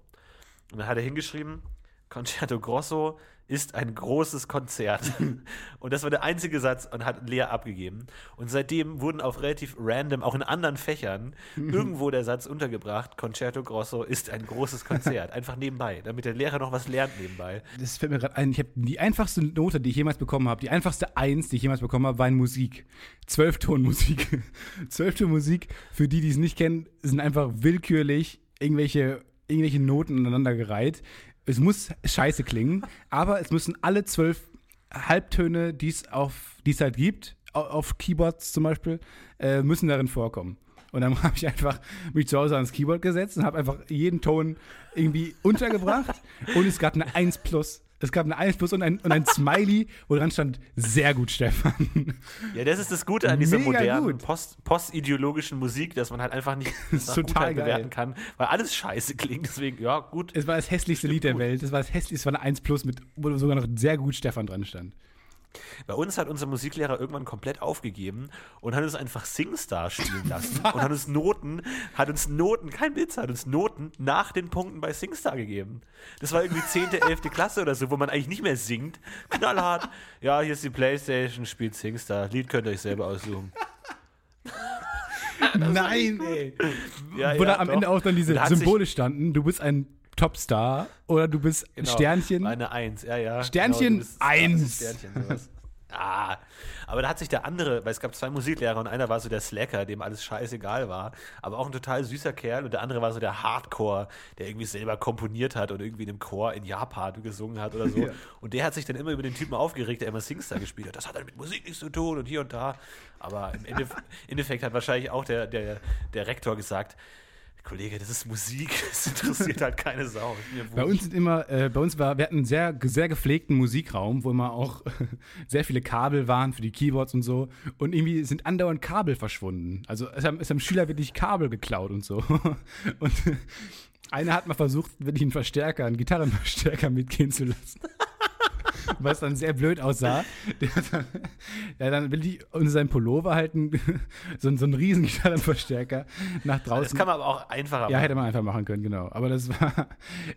Und dann hat er hingeschrieben, Concerto Grosso ist ein großes Konzert. und das war der einzige Satz und hat leer abgegeben. Und seitdem wurden auf relativ random, auch in anderen Fächern, irgendwo der Satz untergebracht, Concerto Grosso ist ein großes Konzert. Einfach nebenbei, damit der Lehrer noch was lernt nebenbei. Das fällt mir gerade ein. Ich habe die einfachste Note, die ich jemals bekommen habe, die einfachste Eins, die ich jemals bekommen habe, war in Musik. Zwölftonmusik. Zwölftonmusik, für die, die es nicht kennen, sind einfach willkürlich irgendwelche, irgendwelche Noten aneinandergereiht. Es muss scheiße klingen, aber es müssen alle zwölf Halbtöne, die es auf, die es halt gibt, au- auf Keyboards zum Beispiel, äh, müssen darin vorkommen. Und dann habe ich einfach mich zu Hause ans Keyboard gesetzt und habe einfach jeden Ton irgendwie untergebracht. und es gab eine 1 plus. Es gab eine 1 plus und ein, und ein Smiley, wo dran stand, sehr gut, Stefan. Ja, das ist das Gute an dieser Mega modernen, post, postideologischen Musik, dass man halt einfach nicht total bewerten kann, weil alles scheiße klingt. Deswegen, ja, gut. Es war das hässlichste Lied der gut. Welt. Es war das hässlichste, es war eine 1 plus, mit, wo sogar noch sehr gut Stefan dran stand. Bei uns hat unser Musiklehrer irgendwann komplett aufgegeben und hat uns einfach Singstar spielen lassen und hat uns Noten, hat uns Noten, kein Witz, hat uns Noten nach den Punkten bei Singstar gegeben. Das war irgendwie 10., 11. Klasse oder so, wo man eigentlich nicht mehr singt. Knallhart. Ja, hier ist die Playstation, spielt Singstar. Lied könnt ihr euch selber aussuchen. Nein, ey. Ja, Wo ja, da am doch. Ende auch dann diese Symbole standen, du bist ein Topstar oder du bist ein Genau, Sternchen. Eine Eins, ja, ja. Sternchen bist- eins. Sternchen, sowas. Ah, aber da hat sich der andere, weil es gab zwei Musiklehrer und einer war so der Slacker, dem alles scheißegal war, aber auch ein total süßer Kerl und der andere war so der Hardcore, der irgendwie selber komponiert hat und irgendwie in einem Chor in Japan gesungen hat oder so. Ja. Und der hat sich dann immer über den Typen aufgeregt, der immer Singstar gespielt hat. Das hat dann mit Musik nichts zu tun und hier und da. Aber im Ende, Endeffekt hat wahrscheinlich auch der, der, der Rektor gesagt, Kollege, das ist Musik, das interessiert halt keine Sau. Bei wurscht." uns sind immer, äh, bei uns war, wir hatten einen sehr, sehr gepflegten Musikraum, wo immer auch sehr viele Kabel waren für die Keyboards und so. Und irgendwie sind andauernd Kabel verschwunden. Also es haben, es haben Schüler wirklich Kabel geklaut und so. Und einer hat mal versucht, wirklich einen Verstärker, einen Gitarrenverstärker mitgehen zu lassen. Was dann sehr blöd aussah. Der dann, hat dann wirklich unter seinem Pullover halt so, einen- so einen riesen Gitarrenverstärker nach draußen. Das kann man aber auch einfacher Ja, machen. hätte man einfach machen können, genau. Aber das war,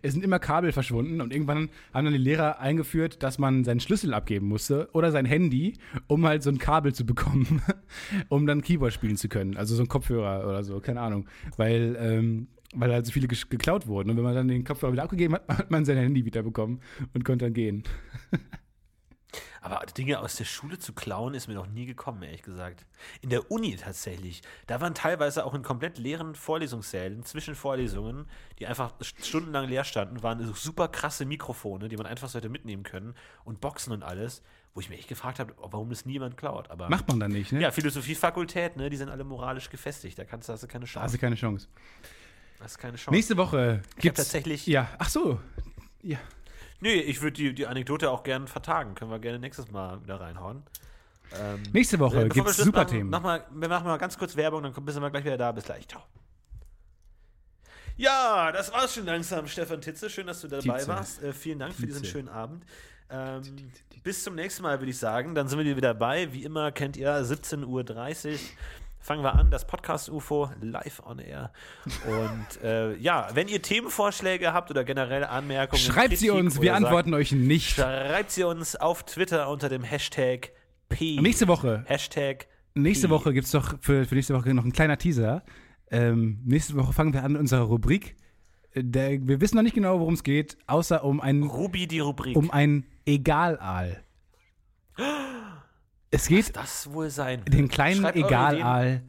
es sind immer Kabel verschwunden und irgendwann haben dann die Lehrer eingeführt, dass man seinen Schlüssel abgeben musste oder sein Handy, um halt so ein Kabel zu bekommen, um dann Keyboard spielen zu können. Also so ein Kopfhörer oder so, keine Ahnung. Weil, ähm, weil halt so viele geklaut wurden. Und wenn man dann den Kopfhörer wieder abgegeben hat, hat man sein Handy wieder bekommen und konnte dann gehen. Aber Dinge aus der Schule zu klauen, ist mir noch nie gekommen, ehrlich gesagt. In der Uni tatsächlich. Da waren teilweise auch in komplett leeren Vorlesungssälen, zwischen Vorlesungen, die einfach stundenlang leer standen, waren so super krasse Mikrofone, die man einfach so hätte mitnehmen können und Boxen und alles, wo ich mich echt gefragt habe, warum das niemand klaut. Aber Macht man dann nicht, ne? ja, Philosophiefakultät, ne, die sind alle moralisch gefestigt. Da kannst, da hast du keine Da hast Chance. du keine Chance. Da hast du keine Chance. Nächste Woche ich habe gibt's. tatsächlich. Ja, ach so. Ja. Nee, ich würde die, die Anekdote auch gerne vertagen. Können wir gerne nächstes Mal wieder reinhauen. Ähm, Nächste Woche Äh, gibt's Schluss super Themen. Noch mal, wir machen mal ganz kurz Werbung, dann sind wir gleich wieder da. Bis gleich. Ciao. Ja, das war's schon langsam, Stefan Titze. Schön, dass du dabei Tietze. warst. Äh, vielen Dank für diesen Tietze. schönen Abend. Ähm, bis zum nächsten Mal, würde ich sagen. Dann sind wir wieder dabei. Wie immer kennt ihr 17.30 Uhr. Fangen wir an, das Podcast UFO live on air. Und äh, ja, wenn ihr Themenvorschläge habt oder generelle Anmerkungen, Schreibt sie Kritik uns, wir oder sagt- antworten euch nicht. Schreibt sie uns auf Twitter unter dem Hashtag P. Nächste Woche Hashtag Nächste P. Woche gibt es doch für, für nächste Woche noch ein kleiner Teaser. Ähm, nächste Woche fangen wir an mit unserer Rubrik. Der, wir wissen noch nicht genau, worum es geht, außer um ein, Ruby die Rubrik. um ein Egalaal. Es geht das wohl sein. den kleinen Schreibt. Egalaal.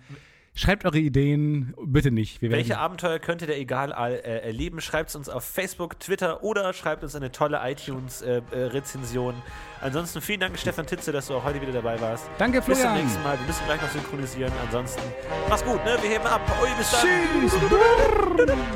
Schreibt eure Ideen, bitte nicht. Welche Abenteuer könnte der Egal-All äh, erleben? Schreibt es uns auf Facebook, Twitter oder schreibt uns eine tolle iTunes-Rezension. Ansonsten vielen Dank, Stefan Titze, dass du auch heute wieder dabei warst. Danke, Bis zum Florian. nächsten Mal. Wir müssen gleich noch synchronisieren. Ansonsten mach's gut, ne? Wir heben ab. Ui, bis dann. Tschüss.